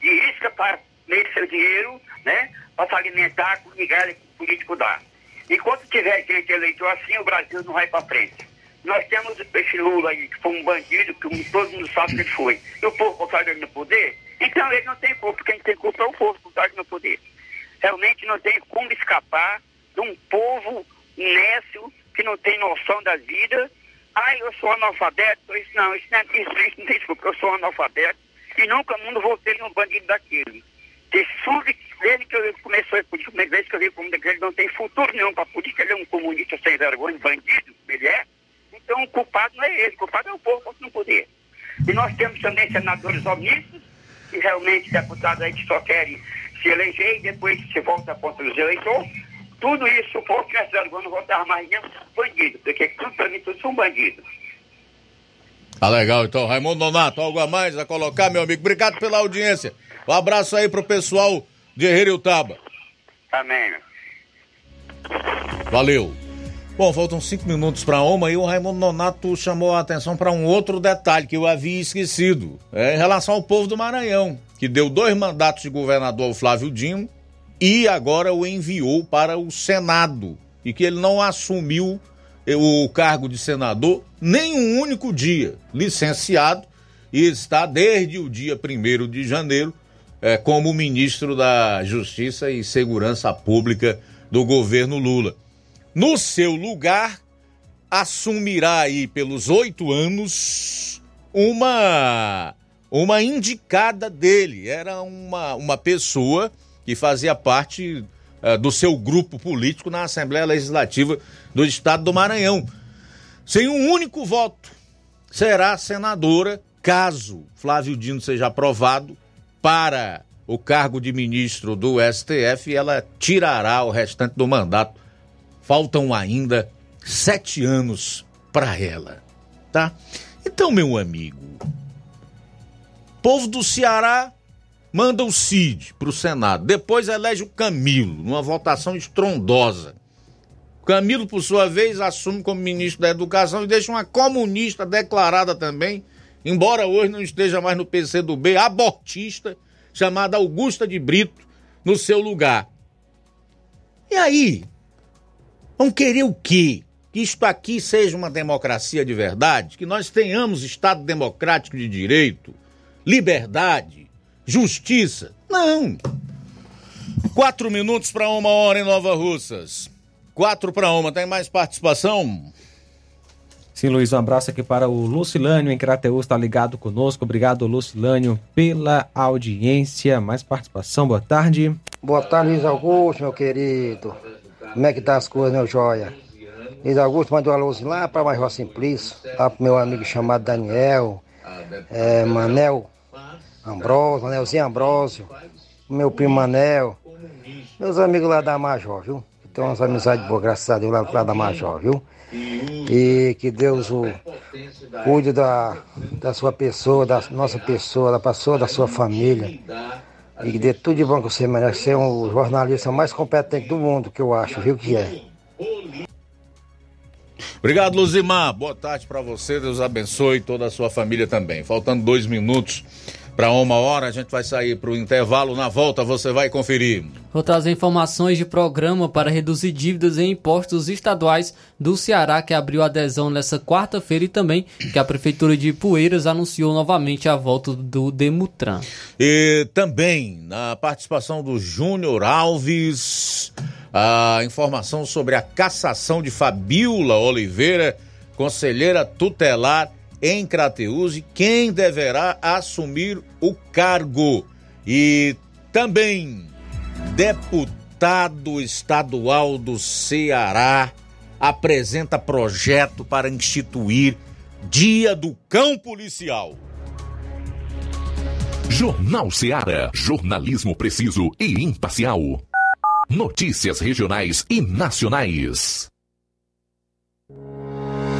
de isca para meio seu dinheiro, né, para se alimentar com migalha que o político dá. Enquanto tiver gente eleitor assim, o Brasil não vai para frente. Nós temos esse Lula aí, que foi um bandido, que todo mundo sabe que ele foi. E o povo botaram ele no poder, então ele não tem culpa. Quem tem culpa é o povo que botaram ele no poder. Realmente não tem como escapar de um povo nécio, que não tem noção da vida. Ah, eu sou analfabeto. Isso não, isso não, é, isso, não tem desculpa. Eu sou analfabeto e nunca mundo votei num bandido daquele. Desde desde que ele começou a política, vez que eu vi como ele não tem futuro nenhum para política, ele é um comunista sem vergonha, bandido, ele é. Então o culpado não é ele, o culpado é o povo que não poder. E nós temos também senadores omissos, e realmente deputados aí que só querem se eleger e depois se volta contra os eleitores. Tudo isso, o povo vergonha, não votava mais nenhum bandido, porque tudo para mim, tudo são bandidos. Tá legal, então. Raimundo Nonato, algo a mais a colocar, meu amigo? Obrigado pela audiência. Um abraço aí pro pessoal de Herutaba. Amém. Valeu. Bom, faltam cinco minutos para uma e o Raimundo Nonato chamou a atenção para um outro detalhe que eu havia esquecido. É em relação ao povo do Maranhão, que deu dois mandatos de governador ao Flávio Dino e agora o enviou para o Senado. E que ele não assumiu o cargo de senador nem um único dia, licenciado, e está desde o dia 1 de janeiro é, como ministro da Justiça e Segurança Pública do governo Lula. No seu lugar, assumirá aí pelos oito anos uma uma indicada dele. Era uma, uma pessoa que fazia parte uh, do seu grupo político na Assembleia Legislativa do Estado do Maranhão. Sem um único voto, será senadora caso Flávio Dino seja aprovado para o cargo de ministro do STF, ela tirará o restante do mandato. Faltam ainda sete anos para ela, tá? Então, meu amigo, povo do Ceará manda o Cid para o Senado, depois elege o Camilo, numa votação estrondosa. Camilo, por sua vez, assume como ministro da Educação e deixa uma comunista declarada também, embora hoje não esteja mais no PCdoB, abortista, chamada Augusta de Brito, no seu lugar. E aí? Vão querer o quê? Que isto aqui seja uma democracia de verdade? Que nós tenhamos Estado democrático de direito, liberdade, justiça? Não! Quatro minutos para uma hora em Nova Russas. Quatro para uma. Tem mais participação? Sim, Luiz, um abraço aqui para o Lucilânio em Crateus, está ligado conosco. Obrigado, Lucilânio, pela audiência. Mais participação, boa tarde. Boa tarde, Luiz Augusto, meu querido. Como é que tá as coisas, meu joia? Luiz Augusto mandou um alôzinho lá para Major Simplício, lá pro meu amigo chamado Daniel, é, Manel Ambrósio, Manelzinho Ambrósio, meu primo Manel, meus amigos lá da Major, viu? Tem umas amizades boas, graças a Deus, lá, lá da Major, viu? E que Deus o cuide da, da sua pessoa, da nossa pessoa, da pessoa da sua família. E dê tudo de bom que você merece ser um jornalista mais competente do mundo, que eu acho, viu que é. Obrigado, Luzimar. Boa tarde para você. Deus abençoe toda a sua família também. Faltando dois minutos para uma hora, a gente vai sair para o intervalo. Na volta, você vai conferir. Vou trazer informações de programa para reduzir dívidas em impostos estaduais do Ceará, que abriu adesão nessa quarta-feira, e também que a Prefeitura de Poeiras anunciou novamente a volta do Demutran. E também na participação do Júnior Alves, a informação sobre a cassação de Fabiola Oliveira, conselheira tutelar em Crateus, e quem deverá assumir o cargo. E também deputado estadual do Ceará apresenta projeto para instituir Dia do Cão Policial. Jornal Ceará, jornalismo preciso e imparcial. Notícias regionais e nacionais.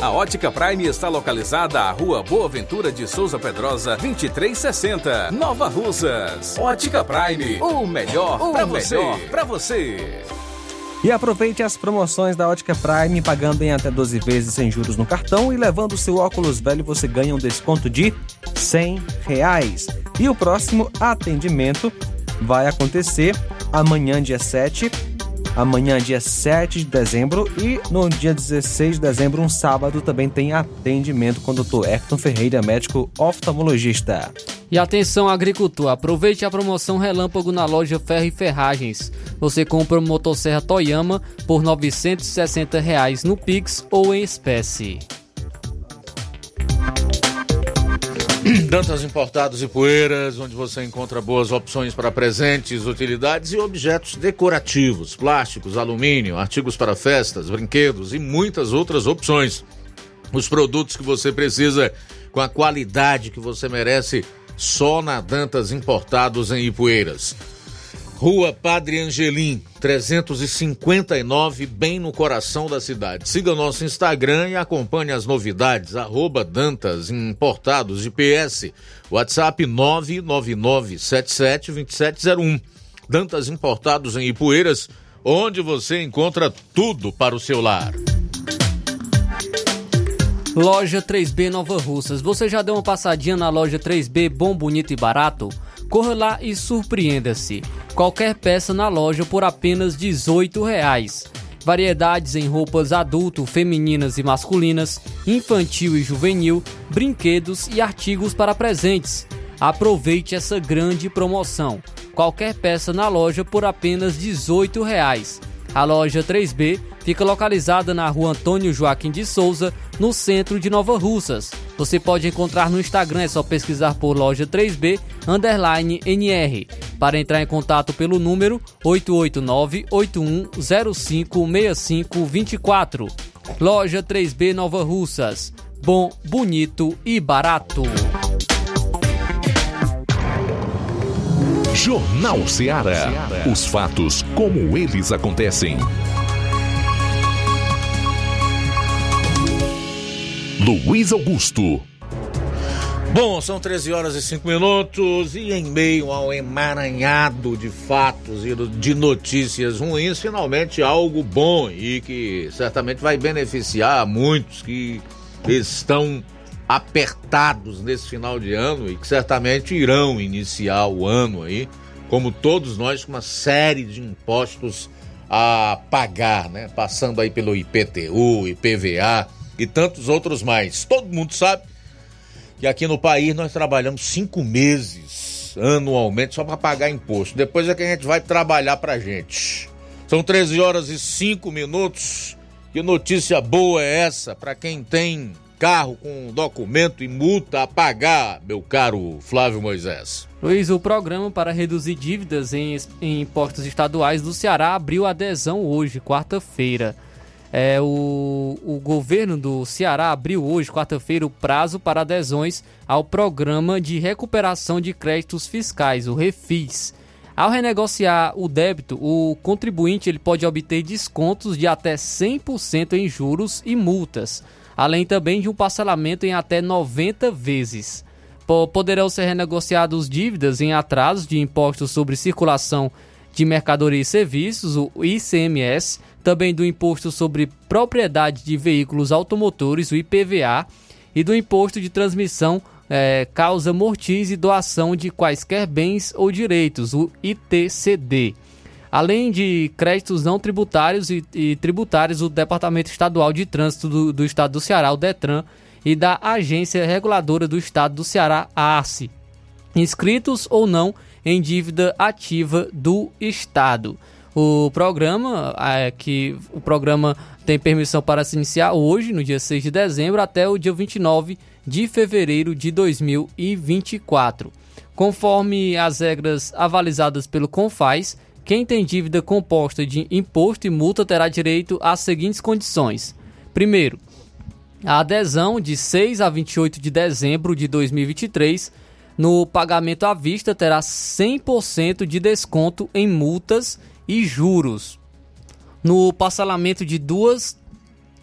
A Ótica Prime está localizada à Rua Boa Ventura de Souza Pedrosa, 2360, Nova Russas. Ótica Prime, o melhor para você. Pra você. E aproveite as promoções da Ótica Prime, pagando em até 12 vezes sem juros no cartão e levando o seu óculos velho você ganha um desconto de 100 reais. E o próximo atendimento vai acontecer amanhã, dia 7, amanhã, dia 7 de dezembro, e no dia 16 de dezembro, um sábado, também tem atendimento com o Dr. Hector Ferreira, médico oftalmologista. E atenção, agricultor, aproveite a promoção Relâmpago na loja Ferro e Ferragens. Você compra uma motosserra Toyama por 960 reais no Pix ou em espécie. Dantas Importados e Poeiras, onde você encontra boas opções para presentes, utilidades e objetos decorativos, plásticos, alumínio, artigos para festas, brinquedos e muitas outras opções. Os produtos que você precisa com a qualidade que você merece só na Dantas Importados em Ipueiras. Rua Padre Angelim, 359, bem no coração da cidade. Siga nosso Instagram e acompanhe as novidades, arroba Dantas Importados de PS, WhatsApp 999772701. Dantas Importados em Ipueiras, onde você encontra tudo para o seu lar. Loja 3B Nova Russas. Você já deu uma passadinha na loja 3B Bom, Bonito e Barato? Corra lá e surpreenda-se. Qualquer peça na loja por apenas R$ 18,00. Variedades em roupas adulto, femininas e masculinas, infantil e juvenil, brinquedos e artigos para presentes. Aproveite essa grande promoção. Qualquer peça na loja por apenas R$ 18,00. A loja 3B fica localizada na rua Antônio Joaquim de Souza, no centro de Nova Russas. Você pode encontrar no Instagram, é só pesquisar por loja 3B underline NR. Para entrar em contato pelo número 889-8105-6524. Loja 3B Nova Russas. Bom, bonito e barato. Jornal Ceará. Os fatos como eles acontecem. Luiz Augusto. Bom, são 13 horas e 5 minutos e em meio ao emaranhado de fatos e de notícias ruins, finalmente algo bom e que certamente vai beneficiar muitos que estão apertados nesse final de ano e que certamente irão iniciar o ano aí, como todos nós, com uma série de impostos a pagar, né? Passando aí pelo IPTU, IPVA e tantos outros mais. Todo mundo sabe que aqui no país nós trabalhamos cinco meses anualmente só para pagar imposto. Depois é que a gente vai trabalhar pra gente. São 13 horas e 5 minutos. Que notícia boa é essa para quem tem carro com documento e multa a pagar, meu caro Flávio Moisés? Luiz, o programa para reduzir dívidas em, em impostos estaduais do Ceará abriu adesão hoje, quarta-feira. É, o, o governo do Ceará abriu hoje, quarta-feira, o prazo para adesões ao Programa de Recuperação de Créditos Fiscais, o REFIS. Ao renegociar o débito, o contribuinte ele pode obter descontos de até 100% em juros e multas, além também de um parcelamento em até 90 vezes. Poderão ser renegociados dívidas em atrasos de impostos sobre circulação de mercadoria e serviços, o ICMS, também do Imposto sobre Propriedade de Veículos Automotores, o IPVA, e do Imposto de Transmissão é, Causa Mortis e Doação de Quaisquer Bens ou Direitos, o ITCD. Além de créditos não tributários e, e tributários, o Departamento Estadual de Trânsito do, do Estado do Ceará, o DETRAN, e da Agência Reguladora do Estado do Ceará, a ARCE, inscritos ou não em dívida ativa do Estado. O programa, é, que o programa tem permissão para se iniciar hoje, no dia 6 de dezembro, até o dia 29 de fevereiro de 2024. Conforme as regras avalizadas pelo Confaz, quem tem dívida composta de imposto e multa terá direito às seguintes condições. Primeiro, a adesão de 6 a 28 de dezembro de 2023 no pagamento à vista terá 100% de desconto em multas e juros. No parcelamento de 2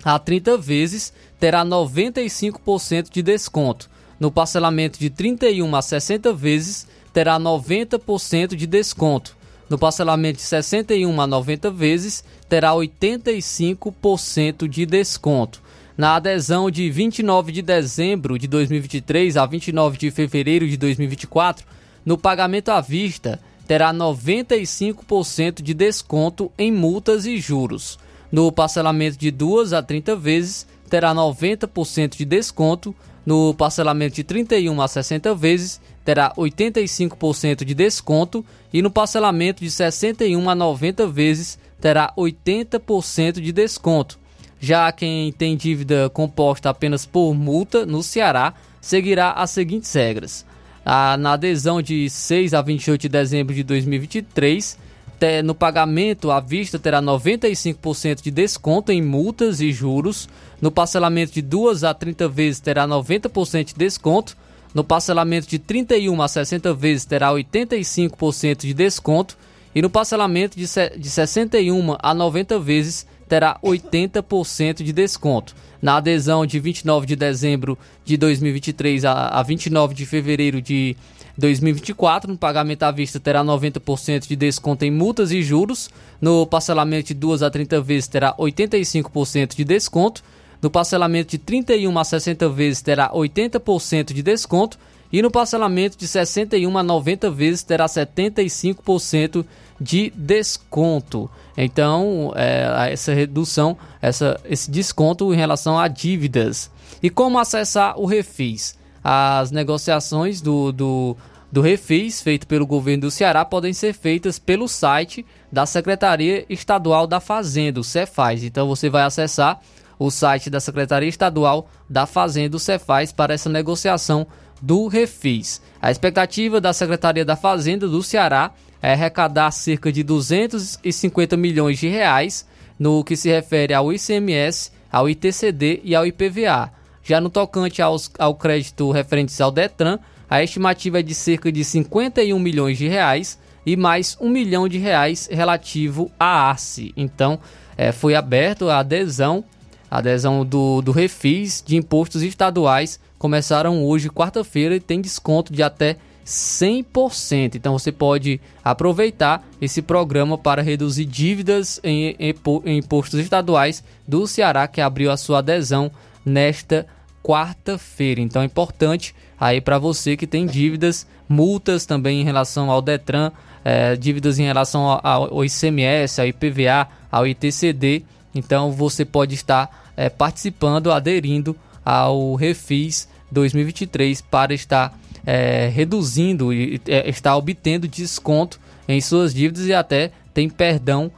a 30 vezes, terá 95% de desconto. No parcelamento de 31 a 60 vezes, terá 90% de desconto. No parcelamento de 61 a 90 vezes, terá 85% de desconto. Na adesão de 29 de dezembro de 2023 a 29 de fevereiro de 2024, no pagamento à vista, terá 95% de desconto em multas e juros. No parcelamento de 2 a 30 vezes, terá 90% de desconto. No parcelamento de 31 a 60 vezes, terá 85% de desconto. E no parcelamento de 61 a 90 vezes, terá 80% de desconto. Já quem tem dívida composta apenas por multa no Ceará seguirá as seguintes regras. Na adesão de 6 a 28 de dezembro de 2023, te, no pagamento à vista terá 95% de desconto em multas e juros. No parcelamento de 2 a 30 vezes terá 90% de desconto. No parcelamento de 31 a 60 vezes terá 85% de desconto. E no parcelamento de, de 61 a 90 vezes terá 80% de desconto. Na adesão de 29 de dezembro de 2023 a 29 de fevereiro de 2024, no pagamento à vista terá 90% de desconto em multas e juros. No parcelamento de 2 a 30 vezes terá 85% de desconto. No parcelamento de 31 a 60 vezes terá 80% de desconto. E no parcelamento de 61 a 90 vezes terá 75% de desconto. Então, é, essa redução, essa, esse desconto em relação a dívidas. E como acessar o Refis? As negociações do, do, do Refis, feito pelo governo do Ceará, podem ser feitas pelo site da Secretaria Estadual da Fazenda, o Cefaz. Então, você vai acessar o site da Secretaria Estadual da Fazenda, o Cefaz, para essa negociação do Refis. A expectativa da Secretaria da Fazenda do Ceará é arrecadar cerca de 250 milhões de reais no que se refere ao ICMS, ao ITCD e ao IPVA. Já no tocante aos, ao crédito referente ao Detran, a estimativa é de cerca de 51 milhões de reais e mais um milhão de reais relativo à ARCE. Então, é, foi aberto a adesão, a adesão do, do refis de impostos estaduais. Começaram hoje, quarta-feira, e tem desconto de até 100%. Então você pode aproveitar esse programa para reduzir dívidas em, em, em, impostos estaduais do Ceará, que abriu a sua adesão nesta quarta-feira. Então é importante aí para você que tem dívidas, multas também em relação ao Detran, é, dívidas em relação ao, ao, ICMS, ao IPVA, ao ITCD. Então você pode estar é, participando, aderindo ao Refis 2023 para estar é, reduzindo e é, está obtendo desconto em suas dívidas e até tem perdão,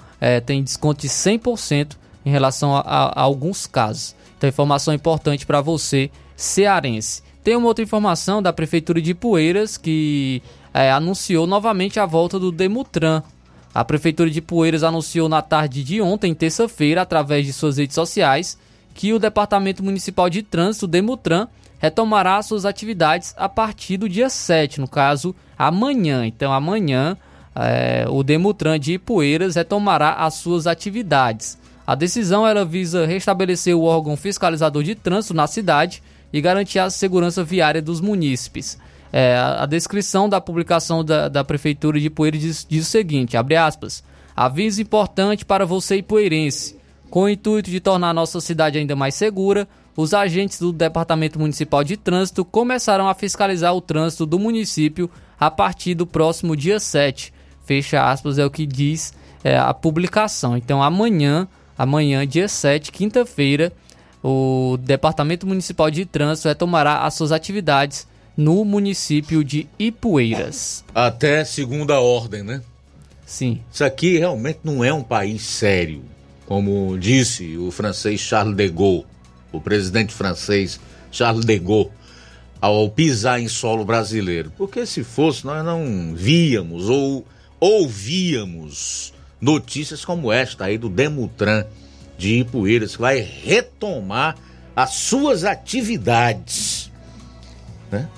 tem desconto de 100% em relação a, a, a, alguns casos. Então, informação importante para você, cearense. Tem uma outra informação da Prefeitura de Poeiras que é, anunciou novamente a volta do Demutran. A Prefeitura de Poeiras anunciou na tarde de ontem, terça-feira, através de suas redes sociais, que o Departamento Municipal de Trânsito, Demutran, retomará suas atividades a partir do dia 7, no caso, amanhã. Então, amanhã, é, o Demutran de Ipueiras retomará as suas atividades. A decisão ela visa restabelecer o órgão fiscalizador de trânsito na cidade e garantir a segurança viária dos munícipes. É, a, descrição da publicação da, da Prefeitura de Ipueiras diz, diz o seguinte, abre aspas, aviso importante para você ipueirense, com o intuito de tornar nossa cidade ainda mais segura, os agentes do Departamento Municipal de Trânsito começarão a fiscalizar o trânsito do município a partir do próximo dia 7. Fecha aspas, é o que diz é, a publicação. Então, amanhã, amanhã, dia 7, quinta-feira, o Departamento Municipal de Trânsito retomará as suas atividades no município de Ipueiras. Até segunda ordem, né? Sim. Isso aqui realmente não é um país sério, como disse o francês Charles de Gaulle o presidente francês Charles de Gaulle, ao pisar em solo brasileiro. Porque se fosse, nós não víamos ou ouvíamos notícias como esta aí do Demutran de Ipueiras, que vai retomar as suas atividades. Né?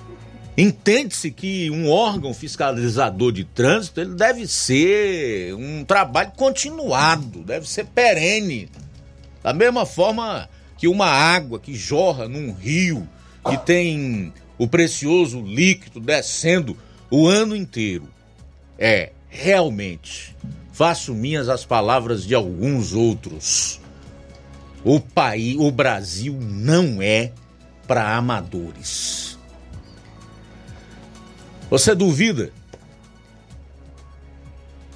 Entende-se que um órgão fiscalizador de trânsito ele deve ser um trabalho continuado, deve ser perene. Da mesma forma que uma água que jorra num rio que tem o precioso líquido descendo o ano inteiro é realmente faço minhas as palavras de alguns outros. O país, o Brasil não é para amadores. Você duvida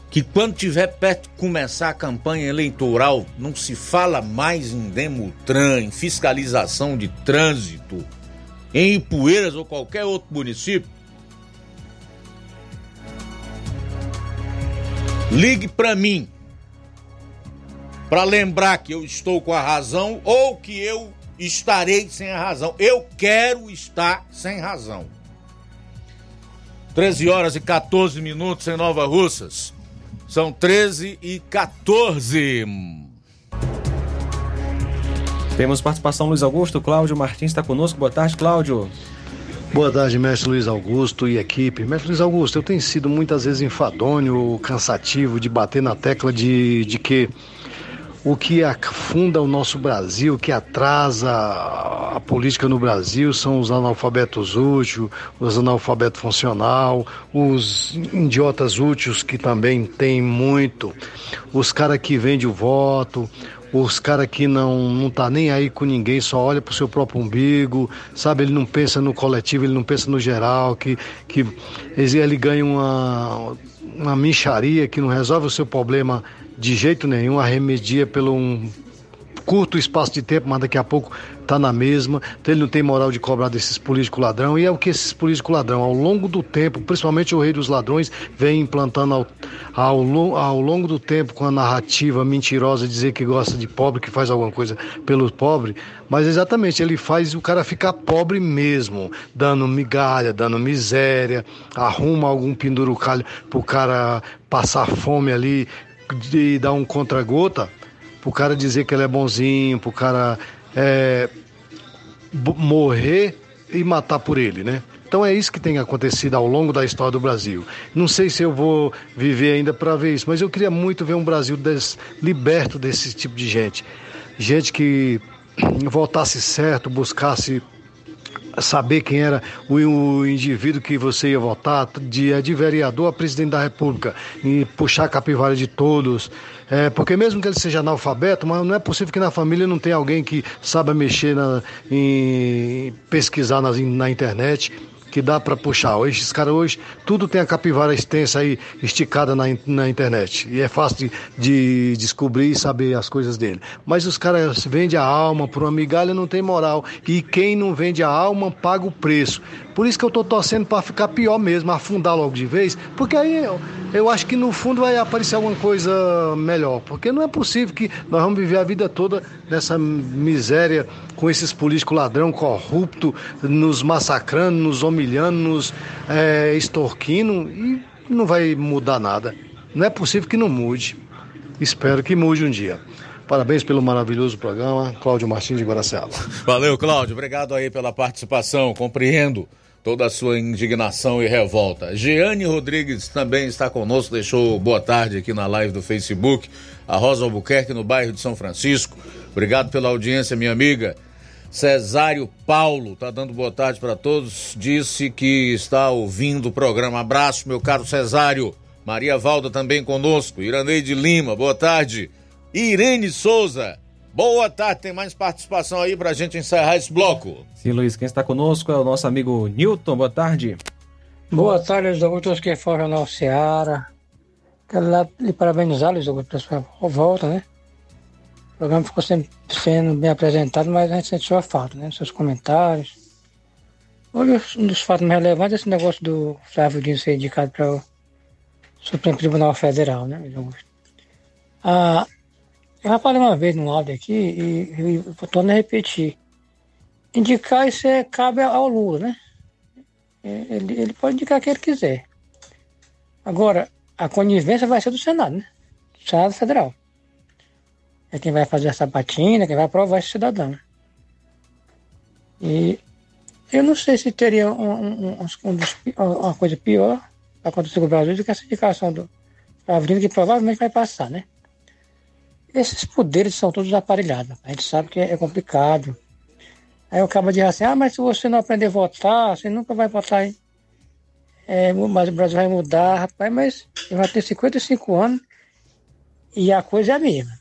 que quando tiver perto de começar a campanha eleitoral, não se fala mais em Demutran, em fiscalização de trânsito, em Ipueiras ou qualquer outro município? Ligue para mim para lembrar que eu estou com a razão ou que eu estarei sem a razão. Eu quero estar sem razão. 13 horas e 14 minutos em Nova Russas. São 13 e 14. Temos participação Luiz Augusto, Cláudio Martins está conosco. Boa tarde, Cláudio. Boa tarde, mestre Luiz Augusto e equipe. Mestre Luiz Augusto, eu tenho sido muitas vezes enfadonho, cansativo de bater na tecla de, de que o que afunda o nosso Brasil, o que atrasa a política no Brasil são os analfabetos úteis, os analfabetos funcional, os idiotas úteis que também tem muito, os caras que vendem o voto, os caras que não, não tá nem aí com ninguém, só olha pro seu próprio umbigo, sabe? Ele não pensa no coletivo, ele não pensa no geral, que, que ele ganha uma, uma mincharia que não resolve o seu problema de jeito nenhum, arremedia pelo um curto espaço de tempo, mas daqui a pouco está na mesma. Então ele não tem moral de cobrar desses políticos ladrão. E é o que esses políticos ladrão, ao longo do tempo, principalmente o rei dos ladrões, vem implantando ao, ao, ao longo do tempo com a narrativa mentirosa dizer que gosta de pobre, que faz alguma coisa pelo pobre. Mas exatamente, ele faz o cara ficar pobre mesmo, dando migalha, dando miséria, arruma algum pendurucalho pro cara passar fome ali, de dar um contra-gota pro cara dizer que ele é bonzinho, pro cara é, morrer e matar por ele, né? Então é isso que tem acontecido ao longo da história do Brasil. Não sei se eu vou viver ainda para ver isso, mas eu queria muito ver um Brasil des, liberto desse tipo de gente. Gente que votasse certo, buscasse saber quem era o, indivíduo que você ia votar, de, de vereador a presidente da República, e puxar a capivara de todos. É, porque mesmo que ele seja analfabeto, mas não é possível que na família não tenha alguém que saiba mexer na, em pesquisar na internet que dá para puxar. Hoje, esses caras hoje, tudo tem a capivara extensa aí, esticada na, na internet. E é fácil de, de descobrir e saber as coisas dele. Mas os caras vendem a alma por uma migalha, não tem moral. E quem não vende a alma, paga o preço. Por isso que eu tô torcendo para ficar pior mesmo, afundar logo de vez, porque aí eu, eu acho que no fundo vai aparecer alguma coisa melhor. Porque não é possível que nós vamos viver a vida toda nessa miséria com esses políticos ladrão corrupto, nos massacrando, nos humilhando, nos é, extorquindo e não vai mudar nada. Não é possível que não mude. Espero que mude um dia. Parabéns pelo maravilhoso programa, Cláudio Martins de Guaraciaba. Valeu, Cláudio. Obrigado aí pela participação. Compreendo toda a sua indignação e revolta. Jeane Rodrigues também está conosco, deixou boa tarde aqui na live do Facebook. A Rosa Albuquerque, no bairro de São Francisco. Obrigado pela audiência, minha amiga. Cesário Paulo está dando boa tarde para todos. Disse que está ouvindo o programa. Abraço, meu caro Cesário. Maria Valda também conosco. Iraneide Lima, boa tarde. Irene Souza, boa tarde. Tem mais participação aí para a gente encerrar esse bloco. Sim, Luiz, quem está conosco é o nosso amigo Newton. Boa tarde. Boa tarde, Luiz Augusto, que foi o Jornal Seara. Quero lá lhe parabenizar, Luiz Augusto, pela sua volta, né? O programa ficou sempre sendo bem apresentado, mas a gente sentiu a falta, né? Seus comentários. Olha, um dos fatos mais relevantes é esse negócio do Flávio Dino ser indicado para o Supremo Tribunal Federal, né, Luiz Augusto? Ah, eu já falei uma vez no áudio aqui e, e torno a repetir. Indicar isso é, cabe ao Lula, né? Ele, ele pode indicar quem ele quiser. Agora, a conivência vai ser do Senado, né? Senado Federal. É quem vai fazer essa batina, quem vai aprovar esse cidadão. E eu não sei se teria um, um, um, uma coisa pior para acontecer com o Brasil do que essa indicação do Avenida, que provavelmente vai passar, né? Esses poderes são todos aparelhados. A gente sabe que é complicado. Aí eu acabo de assim, ah, mas se você não aprender a votar, você nunca vai votar. é, mas o Brasil vai mudar, rapaz, mas já tenho 55 anos e a coisa é a mesma.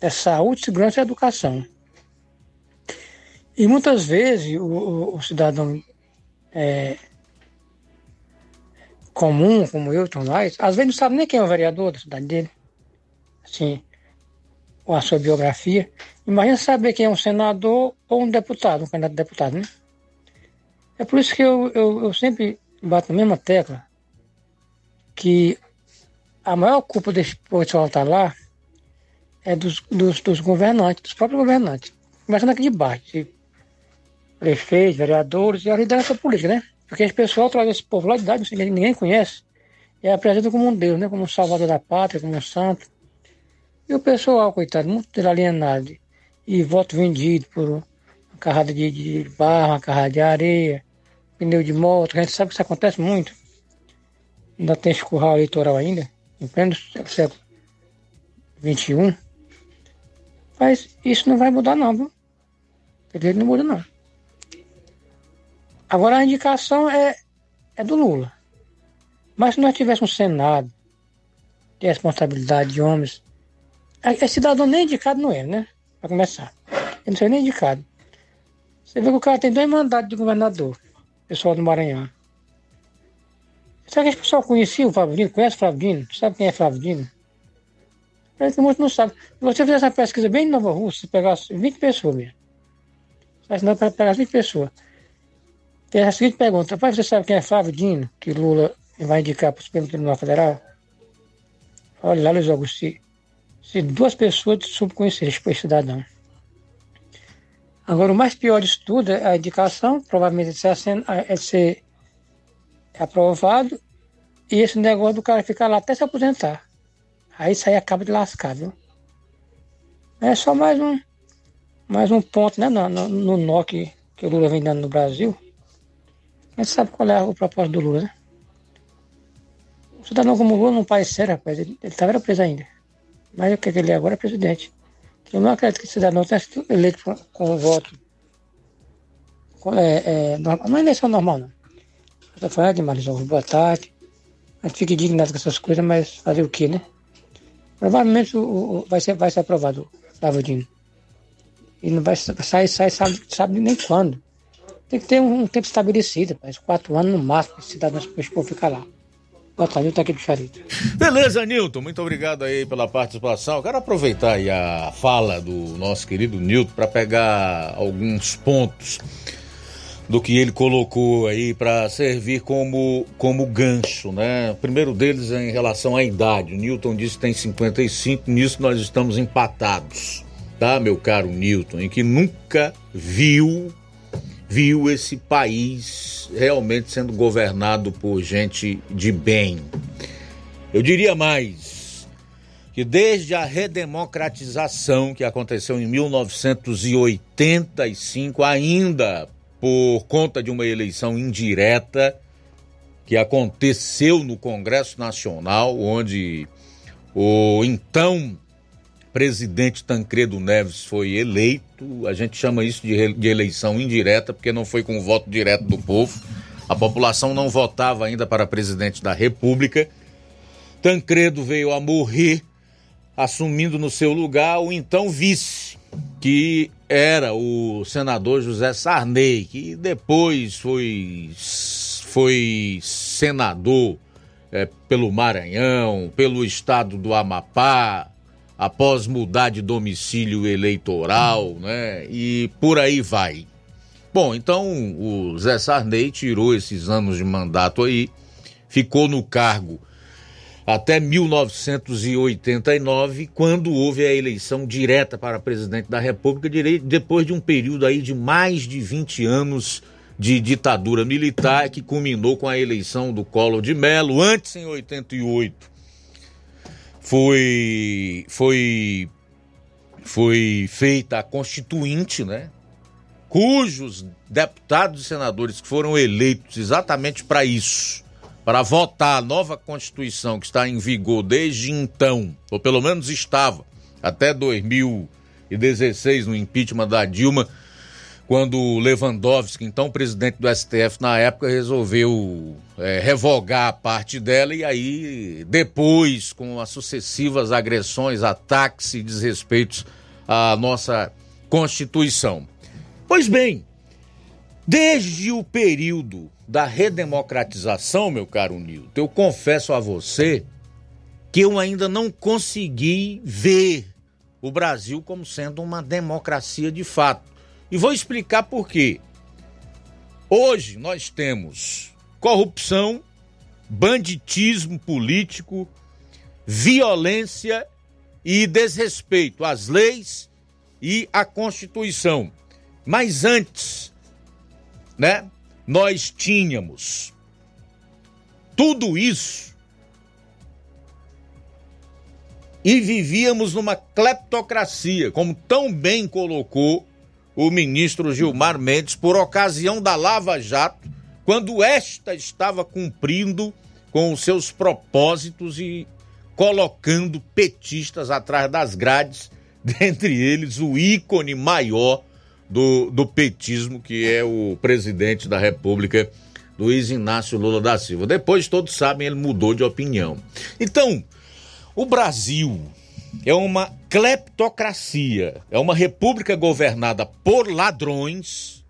É saúde, segurança e educação. E muitas vezes o, o, o cidadão é, comum, como eu, tudo mais, às vezes não sabe nem quem é o vereador da cidade dele. Assim, ou a sua biografia. Imagina saber quem é um senador ou um deputado, um candidato a deputado, né? É por isso que eu, eu, eu sempre bato na mesma tecla que a maior culpa desse pessoal estar lá é dos, dos, dos, governantes, dos próprios governantes. Começando aqui de baixo, de prefeitos, vereadores e a liderança política, né? Porque esse pessoal traz esse povo lá de idade, ninguém conhece, e apresenta como um Deus, né? Como um salvador da pátria, como um santo. E o pessoal, coitado, muito alienado, e voto vendido por uma carrada de, de barro, uma carrada de areia, pneu de moto, a gente sabe que isso acontece muito. Ainda tem esse curral eleitoral ainda, em pleno século XXI. Mas isso não vai mudar não, viu? Não muda não. Agora a indicação é, é do Lula. Mas se nós tivéssemos um Senado de responsabilidade de homens, é, cidadão nem indicado não é, né? Para começar. Ele não seria nem indicado. Você vê que o cara tem dois mandatos de governador, pessoal do Maranhão. Será que esse pessoal conhecia o Flávio Dino? Conhece o Flávio Dino? Sabe quem é Flávio Dino? Parece que muitos não sabem. Se você fizesse uma pesquisa bem em Nova Rússia, se pegasse 20 pessoas mesmo. Mas não pegar 20 pessoas. Tem a seguinte pergunta: Pai, você sabe quem é Flávio Dino, que Lula vai indicar para o Supremo Tribunal Federal? Olha lá, Luiz Augusto, se duas pessoas subconhecerem esse cidadão. Agora, o mais pior disso tudo é a indicação, provavelmente de ser, é ser aprovado, e esse negócio do cara ficar lá até se aposentar. Aí isso aí acaba de lascar, viu? É só mais um, mais um ponto, né, no, no, no nó que, que o Lula vem dando no Brasil. A gente sabe qual é o propósito do Lula, né? O cidadão como Lula num país sério, rapaz, ele estava preso ainda. Mas o que ele é agora é presidente. Eu não acredito que o cidadão tenha sido eleito com, com voto. Com, é, é, normal, não é eleição normal, não. Eu estou falando de Marisol, boa tarde. A gente fica indignado com essas coisas, mas fazer o quê, né? Provavelmente o, o, vai, ser, vai ser aprovado o. E não vai sair, sair sabe, sabe nem quando. Tem que ter um, um tempo estabelecido, mas quatro anos no máximo, esse cidadão ficar lá. Boa tarde, tá aqui do Charito. Beleza, Nilton, muito obrigado aí pela participação. quero aproveitar aí a fala do nosso querido Nilton para pegar alguns pontos do que ele colocou aí para servir como, como gancho, né? O primeiro deles é em relação à idade. O Newton disse que tem 55, nisso nós estamos empatados, tá, meu caro Newton, em que nunca viu viu esse país realmente sendo governado por gente de bem. Eu diria mais que desde a redemocratização que aconteceu em 1985, ainda por conta de uma eleição indireta que aconteceu no Congresso Nacional, onde o então presidente Tancredo Neves foi eleito. A gente chama isso de, de eleição indireta, porque não foi com o voto direto do povo. A população não votava ainda para presidente da República. Tancredo veio a morrer, assumindo no seu lugar o então vice, que era o senador José Sarney, que depois foi, foi senador é, pelo Maranhão, pelo estado do Amapá, após mudar de domicílio eleitoral, né? E por aí vai. Bom, então o Zé Sarney tirou esses anos de mandato aí, ficou no cargo até 1989, quando houve a eleição direta para presidente da República, depois de um período aí de mais de 20 anos de ditadura militar, que culminou com a eleição do Collor de Mello, antes em 88 foi foi foi feita a constituinte, né? Cujos deputados e senadores que foram eleitos exatamente para isso, para votar a nova Constituição que está em vigor desde então, ou pelo menos estava até 2016 no impeachment da Dilma, quando Lewandowski, então presidente do STF na época, resolveu é, revogar a parte dela e aí depois, com as sucessivas agressões, ataques e desrespeitos à nossa Constituição. Pois bem, desde o período da redemocratização, meu caro Nilton, eu confesso a você que eu ainda não consegui ver o Brasil como sendo uma democracia de fato. E vou explicar por quê. Hoje nós temos corrupção, banditismo político, violência e desrespeito às leis e à Constituição. Mas antes, né, nós tínhamos tudo isso e vivíamos numa cleptocracia, como tão bem colocou o ministro Gilmar Mendes por ocasião da Lava Jato, quando esta estava cumprindo com os seus propósitos e colocando petistas atrás das grades, dentre eles o ícone maior do, do petismo, que é o presidente da República, Luiz Inácio Lula da Silva. Depois, todos sabem, ele mudou de opinião. Então, o Brasil é uma cleptocracia, é uma república governada por ladrões,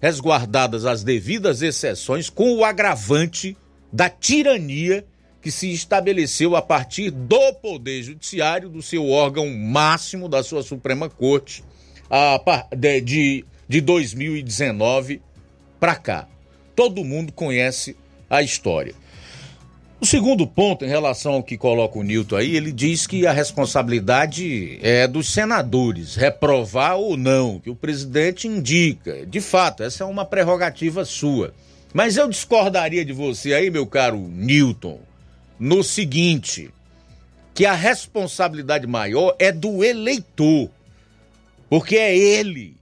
resguardadas as devidas exceções, com o agravante da tirania que se estabeleceu a partir do Poder Judiciário, do seu órgão máximo, da sua Suprema Corte, de, de 2019 para cá. Todo mundo conhece a história. O segundo ponto, em relação ao que coloca o Nilton aí, ele diz que a responsabilidade é dos senadores, reprovar ou não, que o presidente indica. De fato, essa é uma prerrogativa sua. Mas eu discordaria de você aí, meu caro Newton, no seguinte: que a responsabilidade maior é do eleitor, porque é ele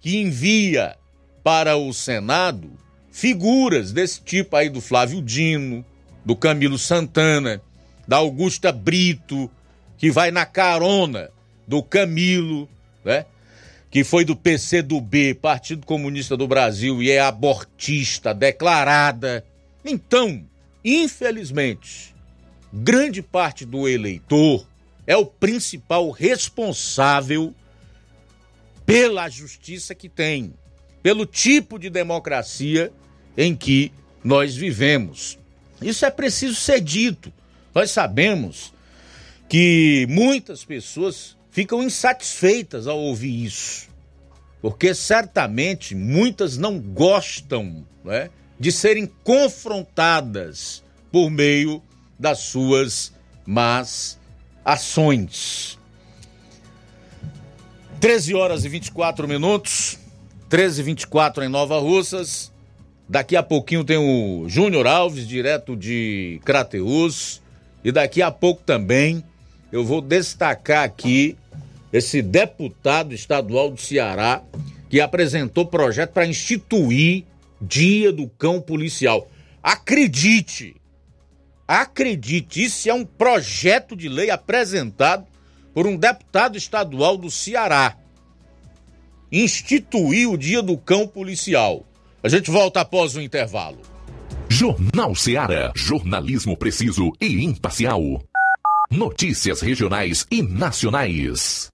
que envia para o Senado figuras desse tipo aí do Flávio Dino, do Camilo Santana, da Augusta Brito, que vai na carona do Camilo, né? Que foi do PCdoB, Partido Comunista do Brasil, e é abortista declarada. Então, infelizmente, grande parte do eleitor é o principal responsável pela justiça que tem, pelo tipo de democracia em que nós vivemos. Isso é preciso ser dito. Nós sabemos que muitas pessoas ficam insatisfeitas ao ouvir isso, porque certamente muitas não gostam né, de serem confrontadas por meio das suas más ações. 13 horas e 24 minutos, 13 e 24 em Nova Russas. Daqui a pouquinho tem o Júnior Alves, direto de Crateus. E daqui a pouco também eu vou destacar aqui esse deputado estadual do Ceará que apresentou projeto para instituir Dia do Cão Policial. Acredite, acredite, isso é um projeto de lei apresentado por um deputado estadual do Ceará. Instituir o Dia do Cão Policial. A gente volta após o intervalo. Jornal Seara. Jornalismo preciso e imparcial. Notícias regionais e nacionais.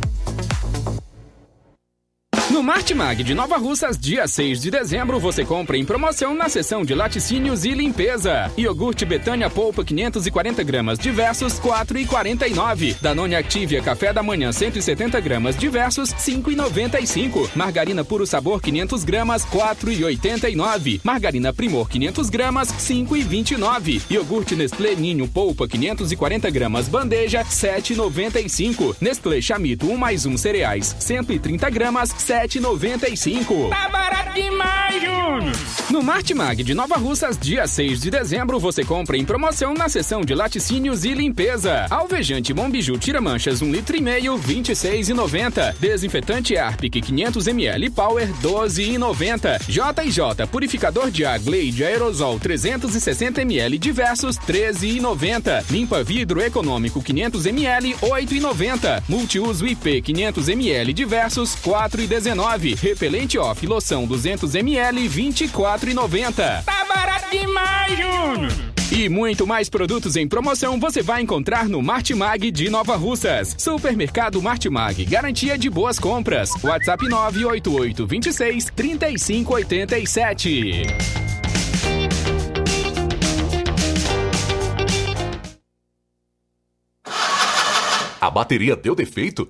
No Martimag de Nova Russas, dia 6 de dezembro, você compra em promoção na seção de laticínios e limpeza. Iogurte Betânia Polpa 540 gramas diversos 4,49. Danone Activia Café da Manhã 170 gramas diversos 5,95. Margarina Puro Sabor 500 gramas 4,89. Margarina Primor 500 gramas 5,29. Iogurte Nestlé Ninho Polpa 540 gramas bandeja 7,95. Nestlé Chamito 1 mais 1 cereais 130 gramas 7,95. Tá barato demais, Júnior! No Martimag de Nova Russas, dia 6 de dezembro, você compra em promoção na seção de laticínios e limpeza. Alvejante Mombiju Tira Manchas 1 litro e meio, 26,90. Desinfetante Arpic 500 ml Power 12,90. J&J Purificador de água Glade Aerosol 360 ml diversos 13,90. Limpa vidro econômico 500 ml 8,90. Multiuso IP 500 ml diversos 4,19. Repelente off loção 200 ml 24,90. Tá barato demais, Júnior! E muito mais produtos em promoção você vai encontrar no Martimag de Nova Russas. Supermercado Martimag, garantia de boas compras. WhatsApp 988 26 3587. A bateria deu defeito?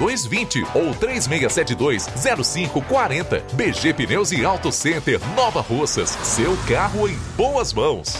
3220 ou 3672 0540. BG Pneus e Auto Center Nova Russas. Seu carro em boas mãos.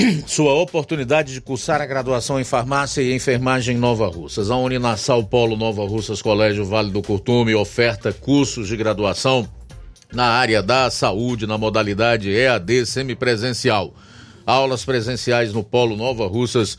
sua oportunidade de cursar a graduação em farmácia e enfermagem em Nova Russas. A Uninassal Polo Nova Russas Colégio Vale do Curtume oferta cursos de graduação na área da saúde na modalidade EAD semipresencial. Aulas presenciais no Polo Nova Russas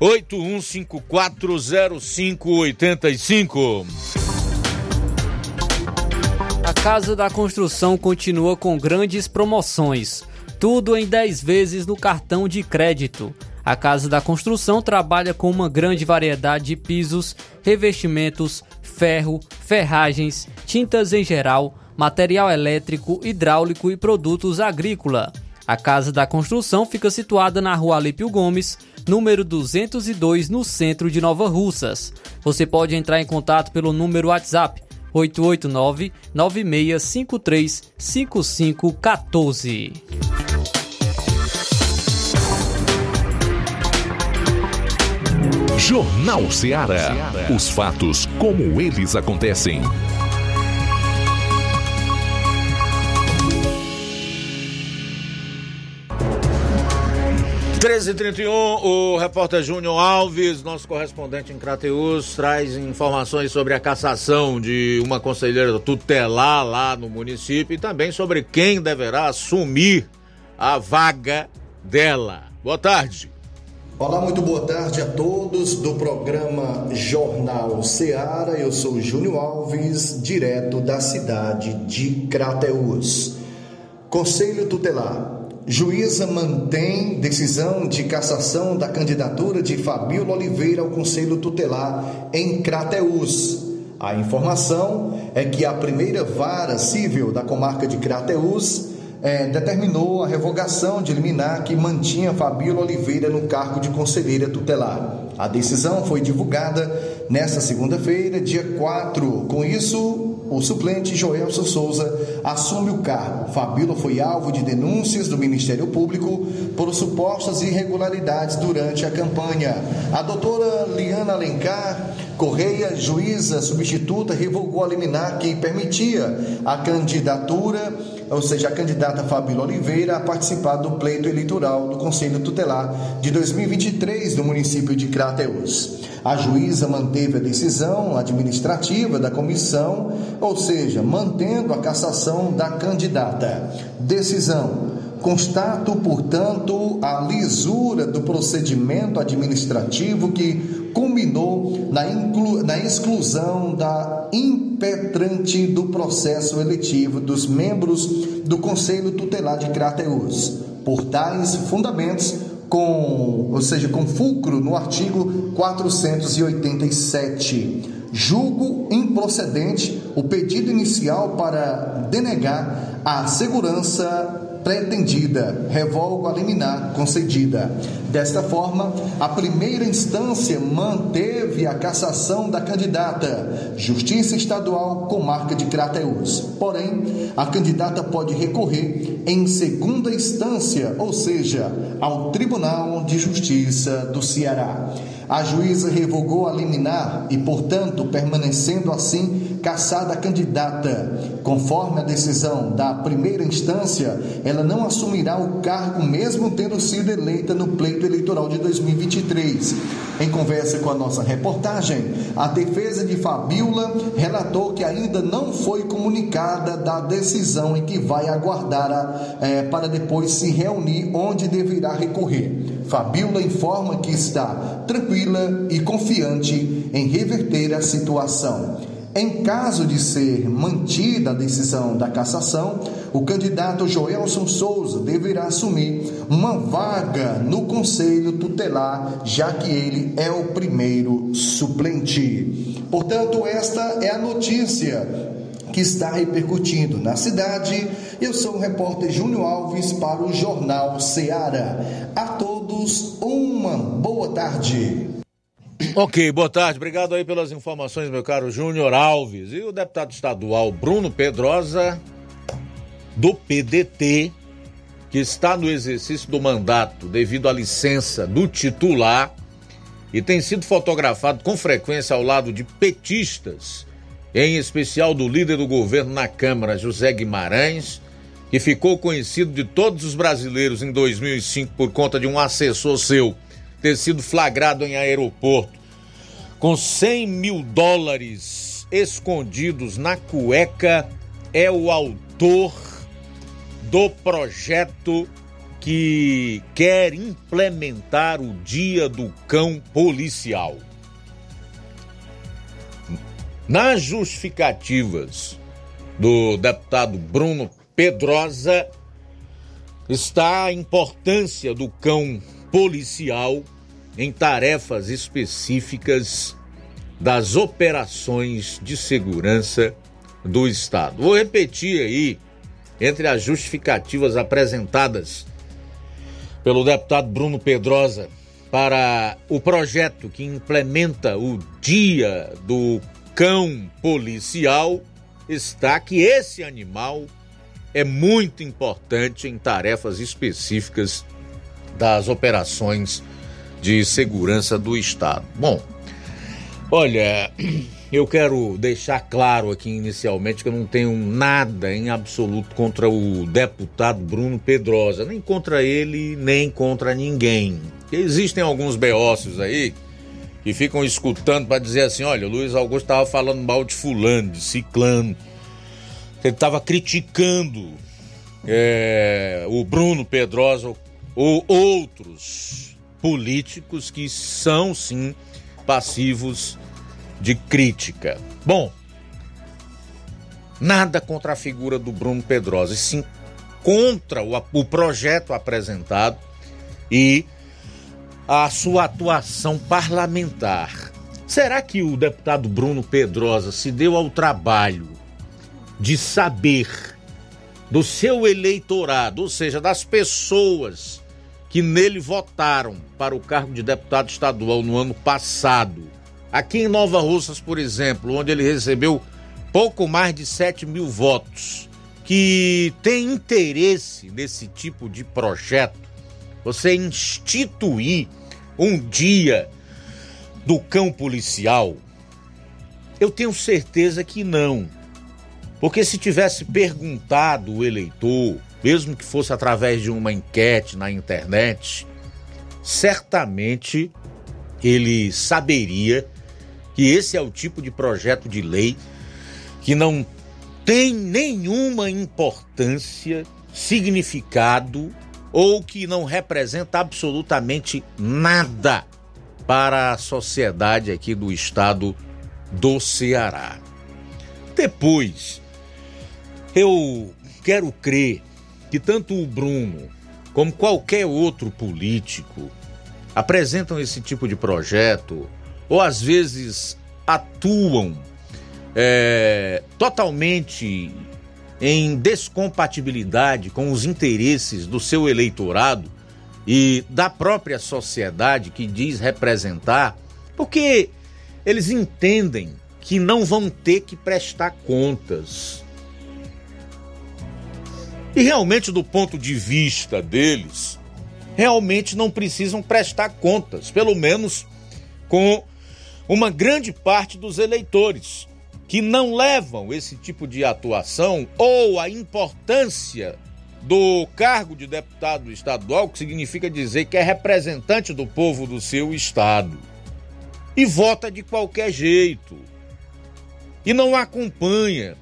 81540585. A Casa da Construção continua com grandes promoções. Tudo em 10 vezes no cartão de crédito. A Casa da Construção trabalha com uma grande variedade de pisos, revestimentos, ferro, ferragens, tintas em geral, material elétrico, hidráulico e produtos agrícola. A Casa da Construção fica situada na Rua Alípio Gomes, número 202, no centro de Nova Russas. Você pode entrar em contato pelo número WhatsApp 889 9653 5514. Jornal Ceará. Os fatos como eles acontecem. 13h31, o repórter Júnior Alves, nosso correspondente em Crateus, traz informações sobre a cassação de uma conselheira tutelar lá no município e também sobre quem deverá assumir a vaga dela. Boa tarde. Olá, muito boa tarde a todos do programa Jornal Seara. Eu sou Júnior Alves, direto da cidade de Crateús. Conselho Tutelar. Juíza mantém decisão de cassação da candidatura de Fabíola Oliveira ao Conselho Tutelar em Crateús. A informação é que a primeira vara civil da comarca de Crateús é, determinou a revogação de liminar que mantinha Fabíola Oliveira no cargo de conselheira tutelar. A decisão foi divulgada nesta segunda-feira, dia 4. Com isso, o suplente Joelson Souza assume o cargo. Fabíola foi alvo de denúncias do Ministério Público por supostas irregularidades durante a campanha. A doutora Liana Alencar Correia, juíza substituta, revogou a liminar que permitia a candidatura, ou seja, a candidata Fabíola Oliveira, a participar do pleito eleitoral do Conselho Tutelar de 2023 do município de Crateús. A juíza manteve a decisão administrativa da comissão, ou seja, mantendo a cassação da candidata. Decisão. Constato, portanto, a lisura do procedimento administrativo que culminou na, na exclusão da impetrante do processo eletivo dos membros do Conselho Tutelar de Crateús. Por tais fundamentos, com, ou seja, com fulcro no artigo 487. Julgo improcedente o pedido inicial para denegar a segurança pretendida, revogo a liminar concedida. Desta forma, a primeira instância manteve a cassação da candidata, Justiça Estadual Comarca de Crateús. Porém, a candidata pode recorrer em segunda instância, ou seja, ao Tribunal de Justiça do Ceará. A juíza revogou a liminar e, portanto, permanecendo assim cassada a candidata. Conforme a decisão da primeira instância, ela não assumirá o cargo mesmo tendo sido eleita no pleito eleitoral de 2023. Em conversa com a nossa reportagem, a defesa de Fabiola relatou que ainda não foi comunicada da decisão e que vai aguardar a, é, para depois se reunir onde deverá recorrer. Fabiola informa que está tranquila e confiante em reverter a situação. Em caso de ser mantida a decisão da cassação, o candidato Joelson Souza deverá assumir uma vaga no Conselho Tutelar, já que ele é o primeiro suplente. Portanto, esta é a notícia que está repercutindo na cidade. Eu sou o repórter Júnior Alves para o Jornal Seara. A todos, uma boa tarde. Ok, boa tarde. Obrigado aí pelas informações, meu caro Júnior Alves. E o deputado estadual Bruno Pedrosa, do PDT, que está no exercício do mandato devido à licença do titular e tem sido fotografado com frequência ao lado de petistas, em especial do líder do governo na Câmara, José Guimarães, que ficou conhecido de todos os brasileiros em 2005 por conta de um assessor seu ter sido flagrado em aeroporto com 100 mil dólares escondidos na cueca, é o autor do projeto que quer implementar o Dia do Cão Policial. Nas justificativas do deputado Bruno Pedrosa está a importância do cão policial em tarefas específicas das operações de segurança do Estado. Vou repetir aí, entre as justificativas apresentadas pelo deputado Bruno Pedrosa para o projeto que implementa o Dia do Cão Policial, está que esse animal é muito importante em tarefas específicas das operações de segurança do Estado. Bom, olha, eu quero deixar claro aqui inicialmente que eu não tenho nada em absoluto contra o deputado Bruno Pedrosa, nem contra ele, nem contra ninguém. Existem alguns beócios aí que ficam escutando para dizer assim: olha, o Luiz Augusto estava falando mal de Fulano, de Ciclano, ele estava criticando é, o Bruno Pedrosa ou outros políticos que são sim passivos de crítica. Bom, nada contra a figura do Bruno Pedrosa, e sim contra o, o projeto apresentado e a sua atuação parlamentar. Será que o deputado Bruno Pedrosa se deu ao trabalho de saber do seu eleitorado, ou seja, das pessoas que nele votaram para o cargo de deputado estadual no ano passado? Aqui em Nova Russas, por exemplo, onde ele recebeu pouco mais de 7 mil votos, que tem interesse nesse tipo de projeto, você instituir um dia do cão policial? Eu tenho certeza que não. Porque se tivesse perguntado o eleitor, mesmo que fosse através de uma enquete na internet, certamente ele saberia que esse é o tipo de projeto de lei que não tem nenhuma importância, significado ou que não representa absolutamente nada para a sociedade aqui do estado do Ceará. Depois, eu quero crer que tanto o Bruno como qualquer outro político apresentam esse tipo de projeto ou às vezes atuam é, totalmente em descompatibilidade com os interesses do seu eleitorado e da própria sociedade que diz representar, porque eles entendem que não vão ter que prestar contas. E realmente, do ponto de vista deles, realmente não precisam prestar contas, pelo menos com uma grande parte dos eleitores que não levam esse tipo de atuação ou a importância do cargo de deputado estadual, que significa dizer que é representante do povo do seu estado. E vota de qualquer jeito. E não acompanha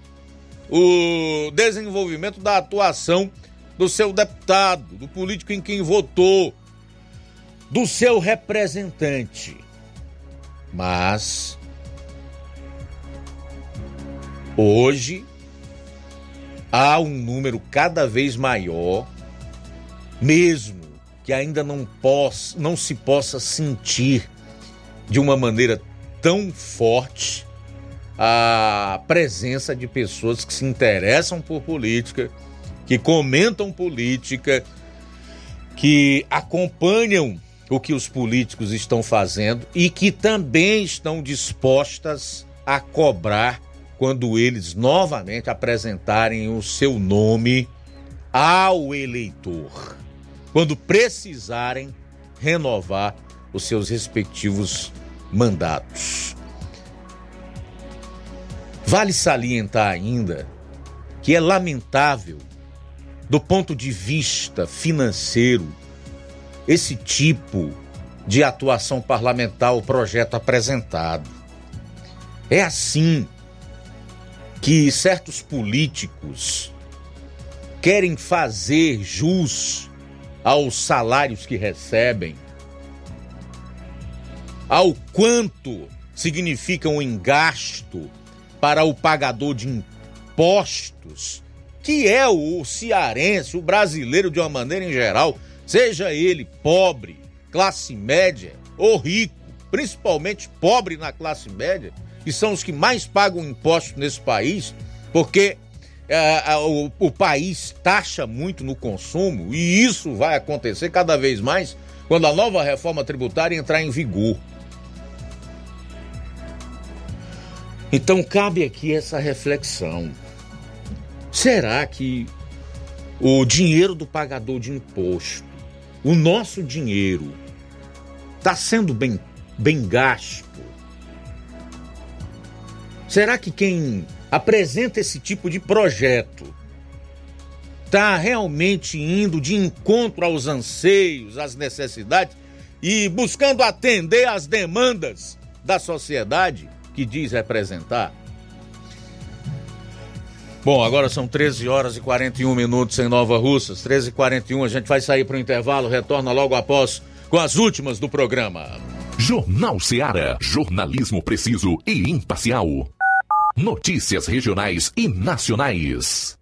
o desenvolvimento da atuação do seu deputado, do político em quem votou, do seu representante. Mas hoje há um número cada vez maior, mesmo que ainda não, possa, não se possa sentir de uma maneira tão forte a presença de pessoas que se interessam por política, que comentam política, que acompanham o que os políticos estão fazendo e que também estão dispostas a cobrar quando eles novamente apresentarem o seu nome ao eleitor, quando precisarem renovar os seus respectivos mandatos. Vale salientar ainda que é lamentável, do ponto de vista financeiro, esse tipo de atuação parlamentar, o projeto apresentado. É assim que certos políticos querem fazer jus aos salários que recebem, ao quanto significa um engasto para o pagador de impostos, que é o cearense, o brasileiro de uma maneira em geral, seja ele pobre, classe média ou rico, principalmente pobre na classe média, que são os que mais pagam impostos nesse país, porque é, o, o país taxa muito no consumo e isso vai acontecer cada vez mais quando a nova reforma tributária entrar em vigor. Então cabe aqui essa reflexão. Será que o dinheiro do pagador de imposto, o nosso dinheiro, está sendo bem, bem gasto? Será que quem apresenta esse tipo de projeto está realmente indo de encontro aos anseios, às necessidades e buscando atender às demandas da sociedade que diz representar? Bom, agora são 13 horas e 41 minutos em Nova Russas, 13 e 41 a gente vai sair para o intervalo, retorna logo após com as últimas do programa. Jornal Seara. Jornalismo preciso e imparcial. Notícias regionais e nacionais.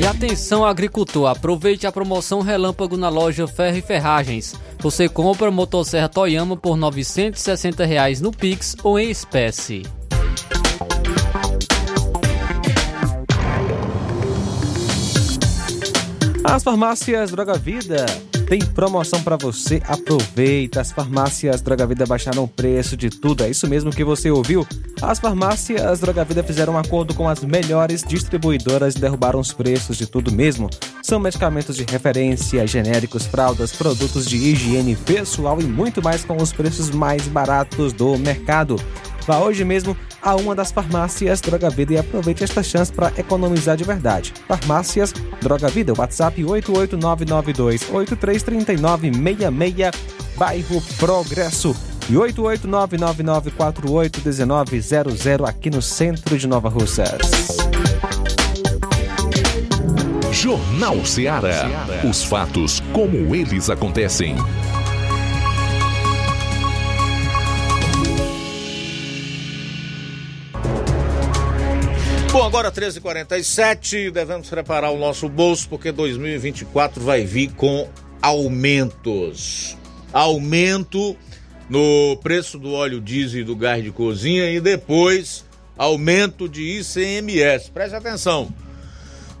E atenção agricultor, aproveite a promoção Relâmpago na loja Ferro e Ferragens. Você compra motosserra Toyama por 960 reais no Pix ou em espécie. As farmácias Droga Vida tem promoção para você. Aproveita! As farmácias Droga Vida baixaram o preço de tudo. É isso mesmo que você ouviu. As farmácias Droga Vida fizeram um acordo com as melhores distribuidoras e derrubaram os preços de tudo mesmo. São medicamentos de referência, genéricos, fraldas, produtos de higiene pessoal e muito mais com os preços mais baratos do mercado. Vá hoje mesmo a uma das farmácias Droga Vida e aproveite esta chance para economizar de verdade. Farmácias Droga Vida, WhatsApp 88992833966, bairro Progresso. E 88999481900 aqui no centro de Nova Russas. Jornal Seara. Os fatos como eles acontecem. Bom, agora 13h47, devemos preparar o nosso bolso porque 2024 vai vir com aumentos. Aumento no preço do óleo diesel e do gás de cozinha e depois aumento de ICMS. Preste atenção.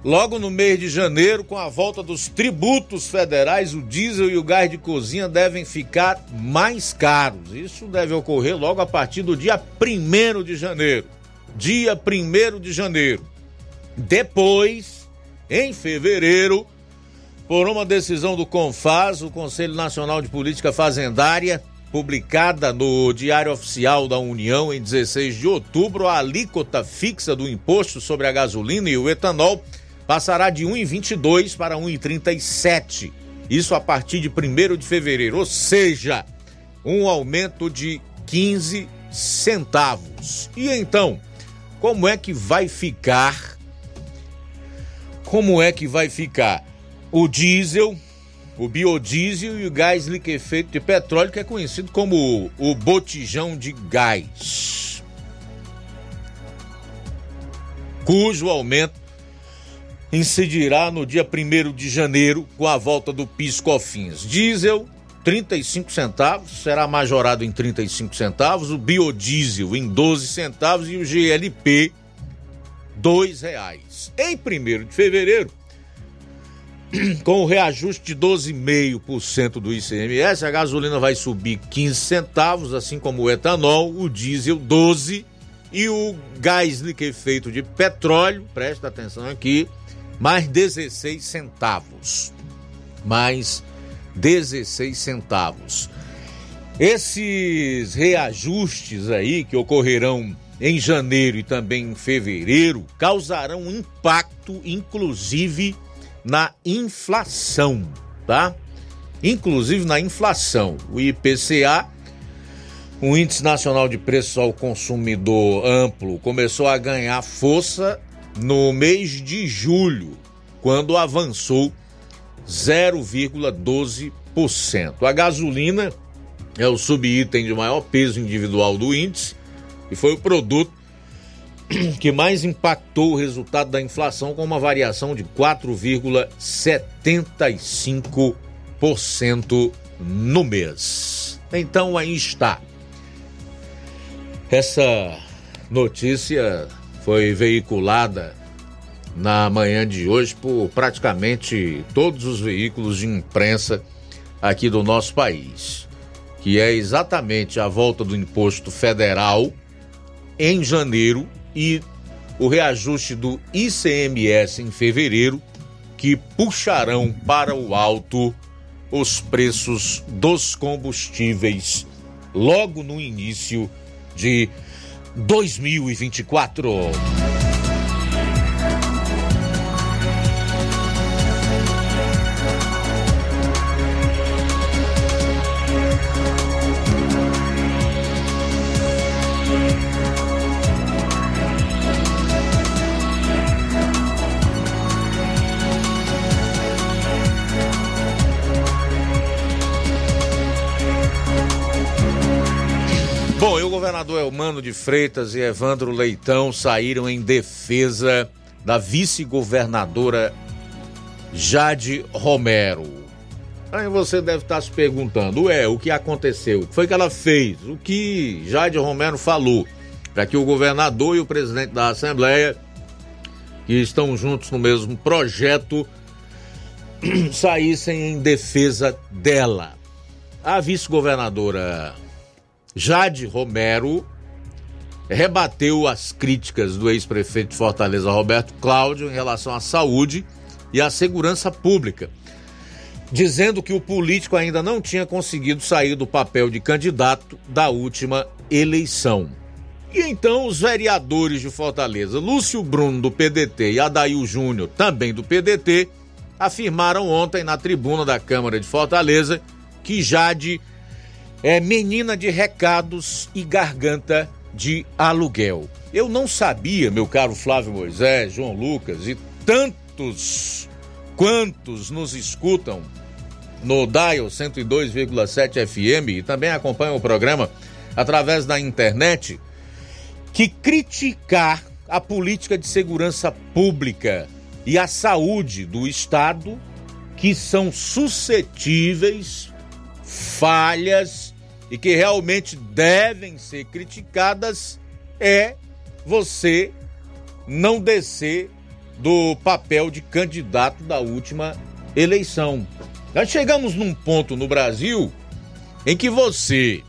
Logo no mês de janeiro, com a volta dos tributos federais, o diesel e o gás de cozinha devem ficar mais caros. Isso deve ocorrer logo a partir do dia 1 de janeiro dia 1 de janeiro. Depois, em fevereiro, por uma decisão do CONFAS, o Conselho Nacional de Política Fazendária, publicada no Diário Oficial da União em 16 de outubro, a alíquota fixa do imposto sobre a gasolina e o etanol passará de 1,22 para 1,37. Isso a partir de 1 de fevereiro, ou seja, um aumento de 15 centavos. E então, como é que vai ficar? Como é que vai ficar o diesel, o biodiesel e o gás liquefeito de petróleo, que é conhecido como o botijão de gás, cujo aumento incidirá no dia 1 de janeiro com a volta do PIS/COFINS. Diesel 35 centavos, será majorado em 35 centavos, o biodiesel em 12 centavos e o GLP dois reais. Em 1 de fevereiro, com o reajuste de 12,5% do ICMS, a gasolina vai subir 15 centavos, assim como o etanol, o diesel 12 e o gás liquefeito de petróleo, presta atenção aqui, mais 16 centavos. Mais 16 centavos. Esses reajustes aí que ocorrerão em janeiro e também em fevereiro causarão impacto, inclusive, na inflação, tá? Inclusive na inflação. O IPCA, o Índice Nacional de Preços ao Consumidor Amplo, começou a ganhar força no mês de julho, quando avançou 0,12%. A gasolina é o subitem de maior peso individual do índice e foi o produto que mais impactou o resultado da inflação com uma variação de 4,75% no mês. Então aí está. Essa notícia foi veiculada na manhã de hoje por praticamente todos os veículos de imprensa aqui do nosso país, que é exatamente a volta do imposto federal em janeiro e o reajuste do ICMS em fevereiro, que puxarão para o alto os preços dos combustíveis logo no início de 2024. Governador Elmano de Freitas e Evandro Leitão saíram em defesa da vice-governadora Jade Romero. Aí você deve estar se perguntando, ué, o que aconteceu? O que foi que ela fez? O que Jade Romero falou? Para que o governador e o presidente da Assembleia, que estão juntos no mesmo projeto, saíssem em defesa dela. A vice-governadora Jade Romero rebateu as críticas do ex-prefeito de Fortaleza, Roberto Cláudio, em relação à saúde e à segurança pública, dizendo que o político ainda não tinha conseguido sair do papel de candidato da última eleição. E então os vereadores de Fortaleza, Lúcio Bruno do PDT e Adail Júnior, também do PDT, afirmaram ontem na tribuna da Câmara de Fortaleza que Jade é menina de recados e garganta de aluguel. Eu não sabia, meu caro Flávio Moisés, João Lucas e tantos quantos nos escutam no Dial 102,7 FM e também acompanham o programa através da internet, que criticar a política de segurança pública e a saúde do Estado, que são suscetíveis, falhas e que realmente devem ser criticadas, é você não descer do papel de candidato da última eleição. Nós chegamos num ponto no Brasil em que você,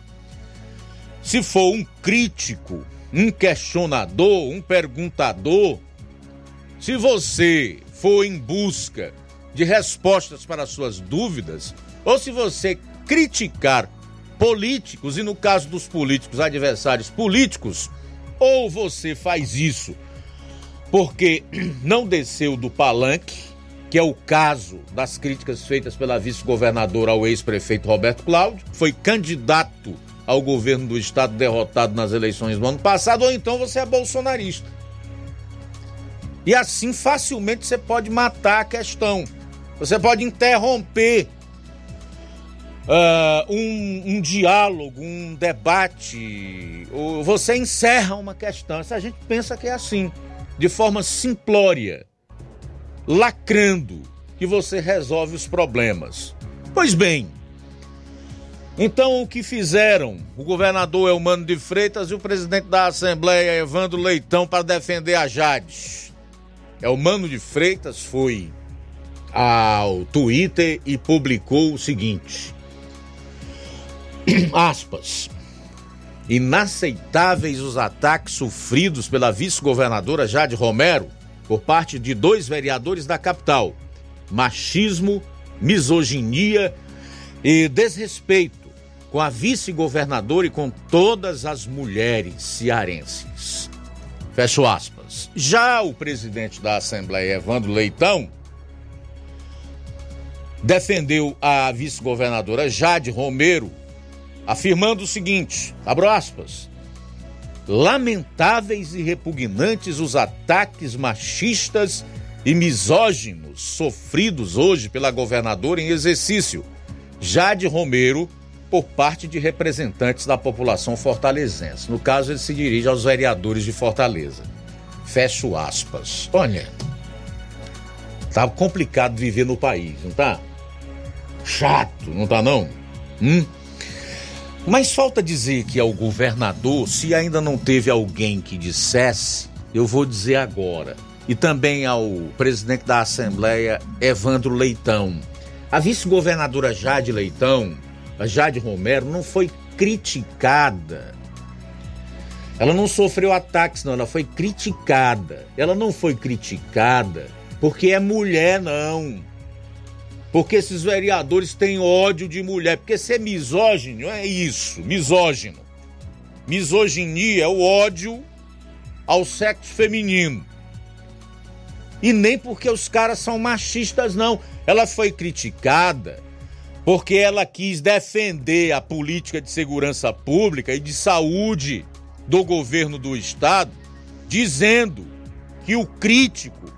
se for um crítico, um questionador, um perguntador, se você for em busca de respostas para suas dúvidas, ou se você criticar políticos, e no caso dos políticos, adversários políticos, ou você faz isso porque não desceu do palanque, que é o caso das críticas feitas pela vice-governadora ao ex-prefeito Roberto Cláudio, foi candidato ao governo do estado derrotado nas eleições do ano passado, ou então você é bolsonarista. E assim facilmente você pode matar a questão. Você pode interromper uh, um, um, diálogo, um debate, você encerra uma questão. Se a gente pensa que é assim, de forma simplória, lacrando, que você resolve os problemas. Pois bem, então o que fizeram o governador Elmano de Freitas e o presidente da Assembleia, Evandro Leitão, para defender a Jades? Elmano de Freitas foi ao Twitter e publicou o seguinte: aspas. Inaceitáveis os ataques sofridos pela vice-governadora Jade Romero por parte de dois vereadores da capital. Machismo, misoginia e desrespeito com a vice-governadora e com todas as mulheres cearenses. Fecho aspas. Já o presidente da Assembleia, Evandro Leitão, defendeu a vice-governadora Jade Romero afirmando o seguinte: abro aspas. Lamentáveis e repugnantes os ataques machistas e misóginos sofridos hoje pela governadora em exercício, Jade Romero, por parte de representantes da população fortalezense. No caso, ele se dirige aos vereadores de Fortaleza. Fecho aspas. Olha, tá complicado viver no país, não tá? Chato, não tá não? Hum? Mas falta dizer que ao governador, se ainda não teve alguém que dissesse, eu vou dizer agora. E também ao presidente da Assembleia, Evandro Leitão. A vice-governadora Jade Leitão, a Jade Romero, não foi criticada. Ela não sofreu ataques, não, ela foi criticada. Ela não foi criticada porque é mulher, não. Porque esses vereadores têm ódio de mulher. Porque ser misógino é isso, misógino. Misoginia é o ódio ao sexo feminino. E nem porque os caras são machistas, não. Ela foi criticada porque ela quis defender a política de segurança pública e de saúde do governo do estado, dizendo que o crítico,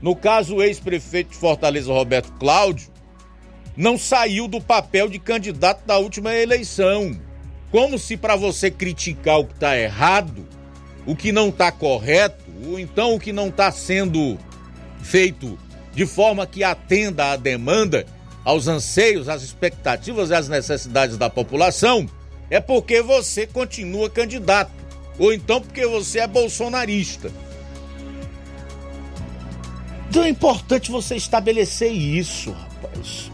no caso o ex-prefeito de Fortaleza, Roberto Cláudio, não saiu do papel de candidato da última eleição. Como se para você criticar o que está errado, o que não está correto, ou então o que não está sendo feito de forma que atenda à demanda, aos anseios, às expectativas e às necessidades da população, é porque você continua candidato, ou então porque você é bolsonarista. Então é importante você estabelecer isso, rapaz.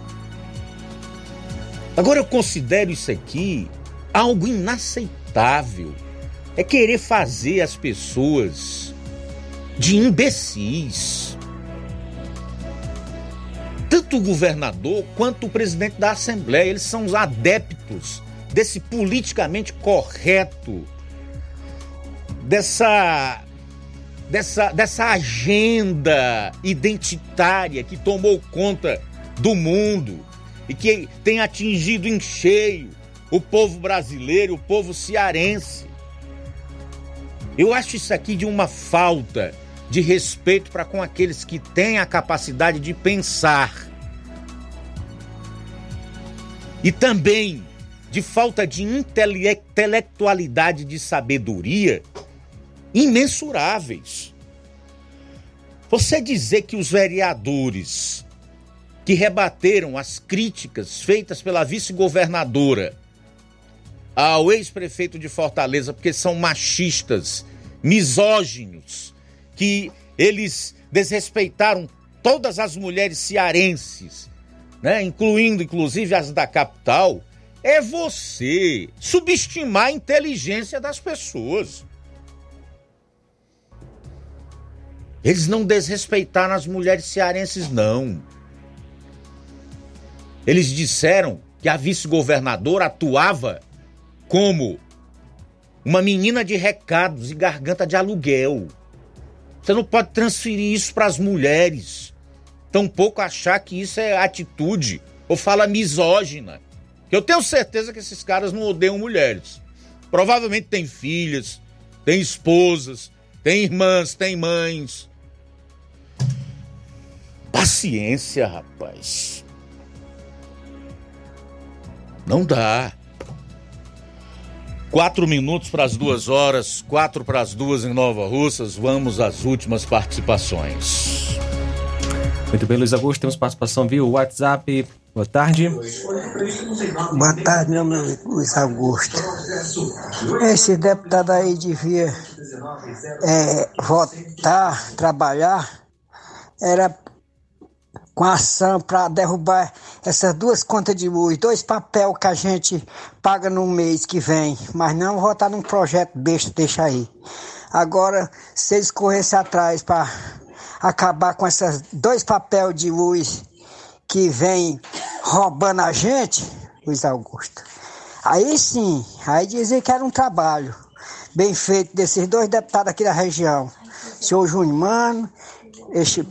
Agora eu considero isso aqui algo inaceitável. É querer fazer as pessoas de imbecis. Tanto o governador quanto o presidente da Assembleia, eles são os adeptos desse politicamente correto, dessa dessa, dessa agenda identitária que tomou conta do mundo e que tem atingido em cheio o povo brasileiro, o povo cearense. Eu acho isso aqui de uma falta de respeito para com aqueles que têm a capacidade de pensar. E também de falta de intelectualidade, de sabedoria imensuráveis. Você dizer que os vereadores que rebateram as críticas feitas pela vice-governadora ao ex-prefeito de Fortaleza, porque são machistas, misóginos, que eles desrespeitaram todas as mulheres cearenses, né, incluindo inclusive as da capital, é você subestimar a inteligência das pessoas. Eles não desrespeitaram as mulheres cearenses, não. Eles disseram que a vice-governadora atuava como uma menina de recados e garganta de aluguel. Você não pode transferir isso para as mulheres. Tampouco achar que isso é atitude ou fala misógina. Eu tenho certeza que esses caras não odeiam mulheres. Provavelmente têm filhas, têm esposas, têm irmãs, têm mães. paciência, rapaz. Não dá. Quatro minutos para as duas horas, quatro para as duas em Nova Russas. Vamos às últimas participações. Muito bem, Luiz Augusto, temos participação via WhatsApp. Boa tarde. Boa tarde, meu nome é Luiz Augusto. Esse deputado aí devia é, votar, trabalhar, era com ação para derrubar essas duas contas de luz, dois papel que a gente paga no mês que vem, mas não votar num projeto besta, deixa aí. Agora, se eles corressem atrás para acabar com esses dois papel de luz que vem roubando a gente, Luiz Augusto. Aí sim, aí dizer que era um trabalho bem feito desses dois deputados aqui da região. Senhor Júnior Mano, este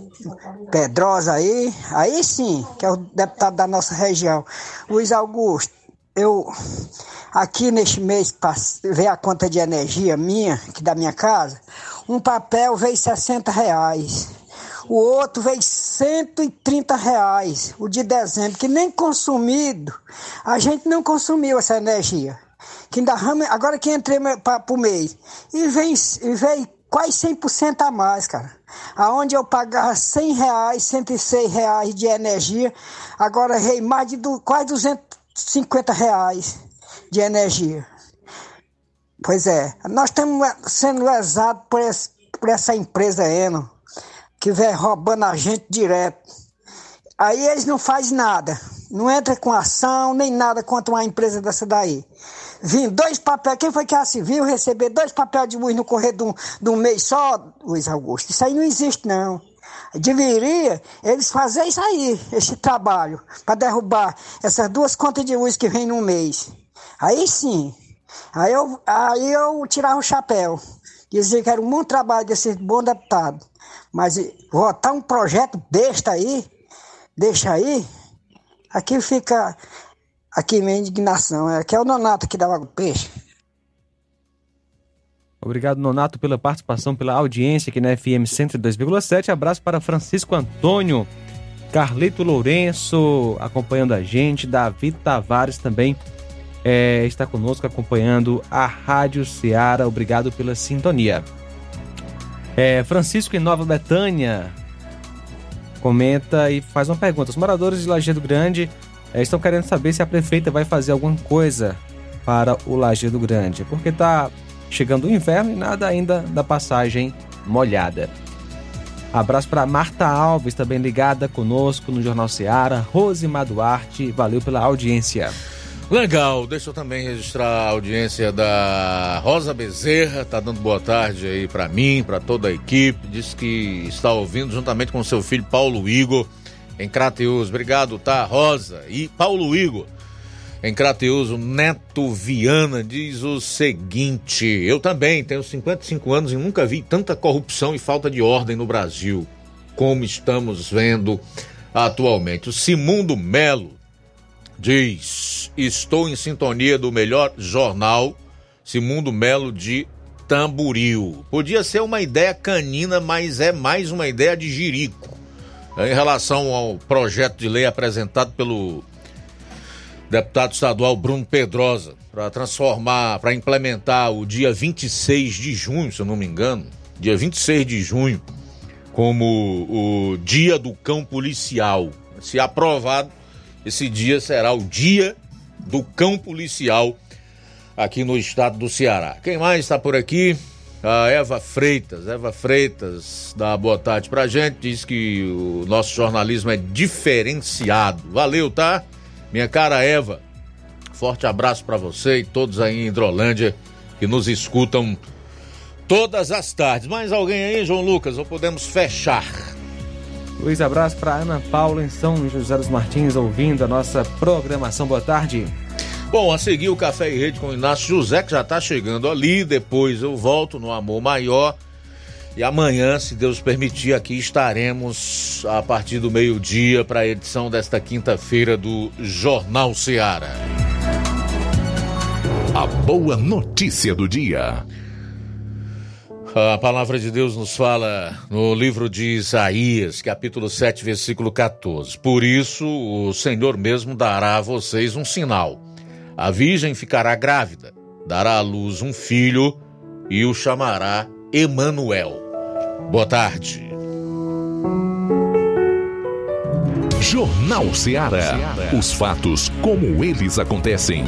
Pedrosa aí, aí sim, que é o deputado da nossa região. Luiz Augusto, eu aqui neste mês ver a conta de energia minha, aqui da minha casa, um papel veio 60 reais. O outro veio 130 reais, o de dezembro, que nem consumido. A gente não consumiu essa energia. Que ainda agora que entrei para o mês. E vem, e veio quase 100% a mais, cara. Aonde eu pagava 100 reais, 106 reais de energia, agora rei mais de do, quase 250 reais de energia. Pois é, nós estamos sendo lesados por, por essa empresa Eno que vem roubando a gente direto. Aí eles não fazem nada, não entra com ação nem nada contra uma empresa dessa daí. Vim dois papéis, quem foi que assim viu receber dois papéis de luz no correr de um, de um mês só, Luiz Augusto? Isso aí não existe não. Deveria eles fazer isso aí, esse trabalho, para derrubar essas duas contas de luz que vem no mês. Aí sim, aí eu, aí eu tirava o chapéu. Dizia que era um bom trabalho desse bom deputado. Mas votar um projeto besta aí, deixa aí, aqui fica. Aqui minha indignação. Aqui é o Nonato que dá o peixe. Obrigado, Nonato, pela participação, pela audiência aqui na FM 102,7. Abraço para Francisco Antônio, Carlito Lourenço acompanhando a gente, Davi Tavares também é, está conosco acompanhando a Rádio Ceará. Obrigado pela sintonia. É, Francisco em Nova Betânia comenta e faz uma pergunta. Os moradores de Lajeado Grande é, estão querendo saber se a prefeita vai fazer alguma coisa para o Lajeado Grande, porque está chegando o inverno e nada ainda da passagem molhada. Abraço para Marta Alves, também ligada conosco no Jornal Ceará. Rose Duarte, valeu pela audiência. Legal, deixa eu também registrar a audiência da Rosa Bezerra, tá dando boa tarde aí para mim, para toda a equipe, diz que está ouvindo juntamente com seu filho Paulo Igor em Crateus. Obrigado, tá, Rosa e Paulo Igor. Em Crateus, o Neto Viana diz o seguinte: Eu também tenho 55 anos e nunca vi tanta corrupção e falta de ordem no Brasil como estamos vendo atualmente. O Simundo Melo diz: Estou em sintonia do melhor jornal, Simundo Melo de Tamburil. Podia ser uma ideia canina, mas é mais uma ideia de jirico. Em relação ao projeto de lei apresentado pelo deputado estadual Bruno Pedrosa, para transformar, para implementar o dia 26 de junho, se eu não me engano, dia 26 de junho, como o Dia do Cão Policial. Se aprovado, esse dia será o dia do cão policial aqui no estado do Ceará. Quem mais está por aqui? A Eva Freitas. Eva Freitas dá boa tarde pra gente, diz que o nosso jornalismo é diferenciado. Valeu, tá? Minha cara Eva, forte abraço para você e todos aí em Hidrolândia que nos escutam todas as tardes. Mais alguém aí, João Lucas, ou podemos fechar? Luiz, abraço para Ana Paula em São José dos Martins, ouvindo a nossa programação. Boa tarde. Bom, a seguir o Café e Rede com o Inácio José, que já está chegando ali. Depois eu volto no Amor Maior. E amanhã, se Deus permitir, aqui estaremos a partir do meio-dia para a edição desta quinta-feira do Jornal Seara. A boa notícia do dia. A palavra de Deus nos fala no livro de Isaías, capítulo 7, versículo 14. Por isso, o Senhor mesmo dará a vocês um sinal. A virgem ficará grávida, dará à luz um filho e o chamará Emanuel. Boa tarde. Jornal Ceará. Os fatos como eles acontecem.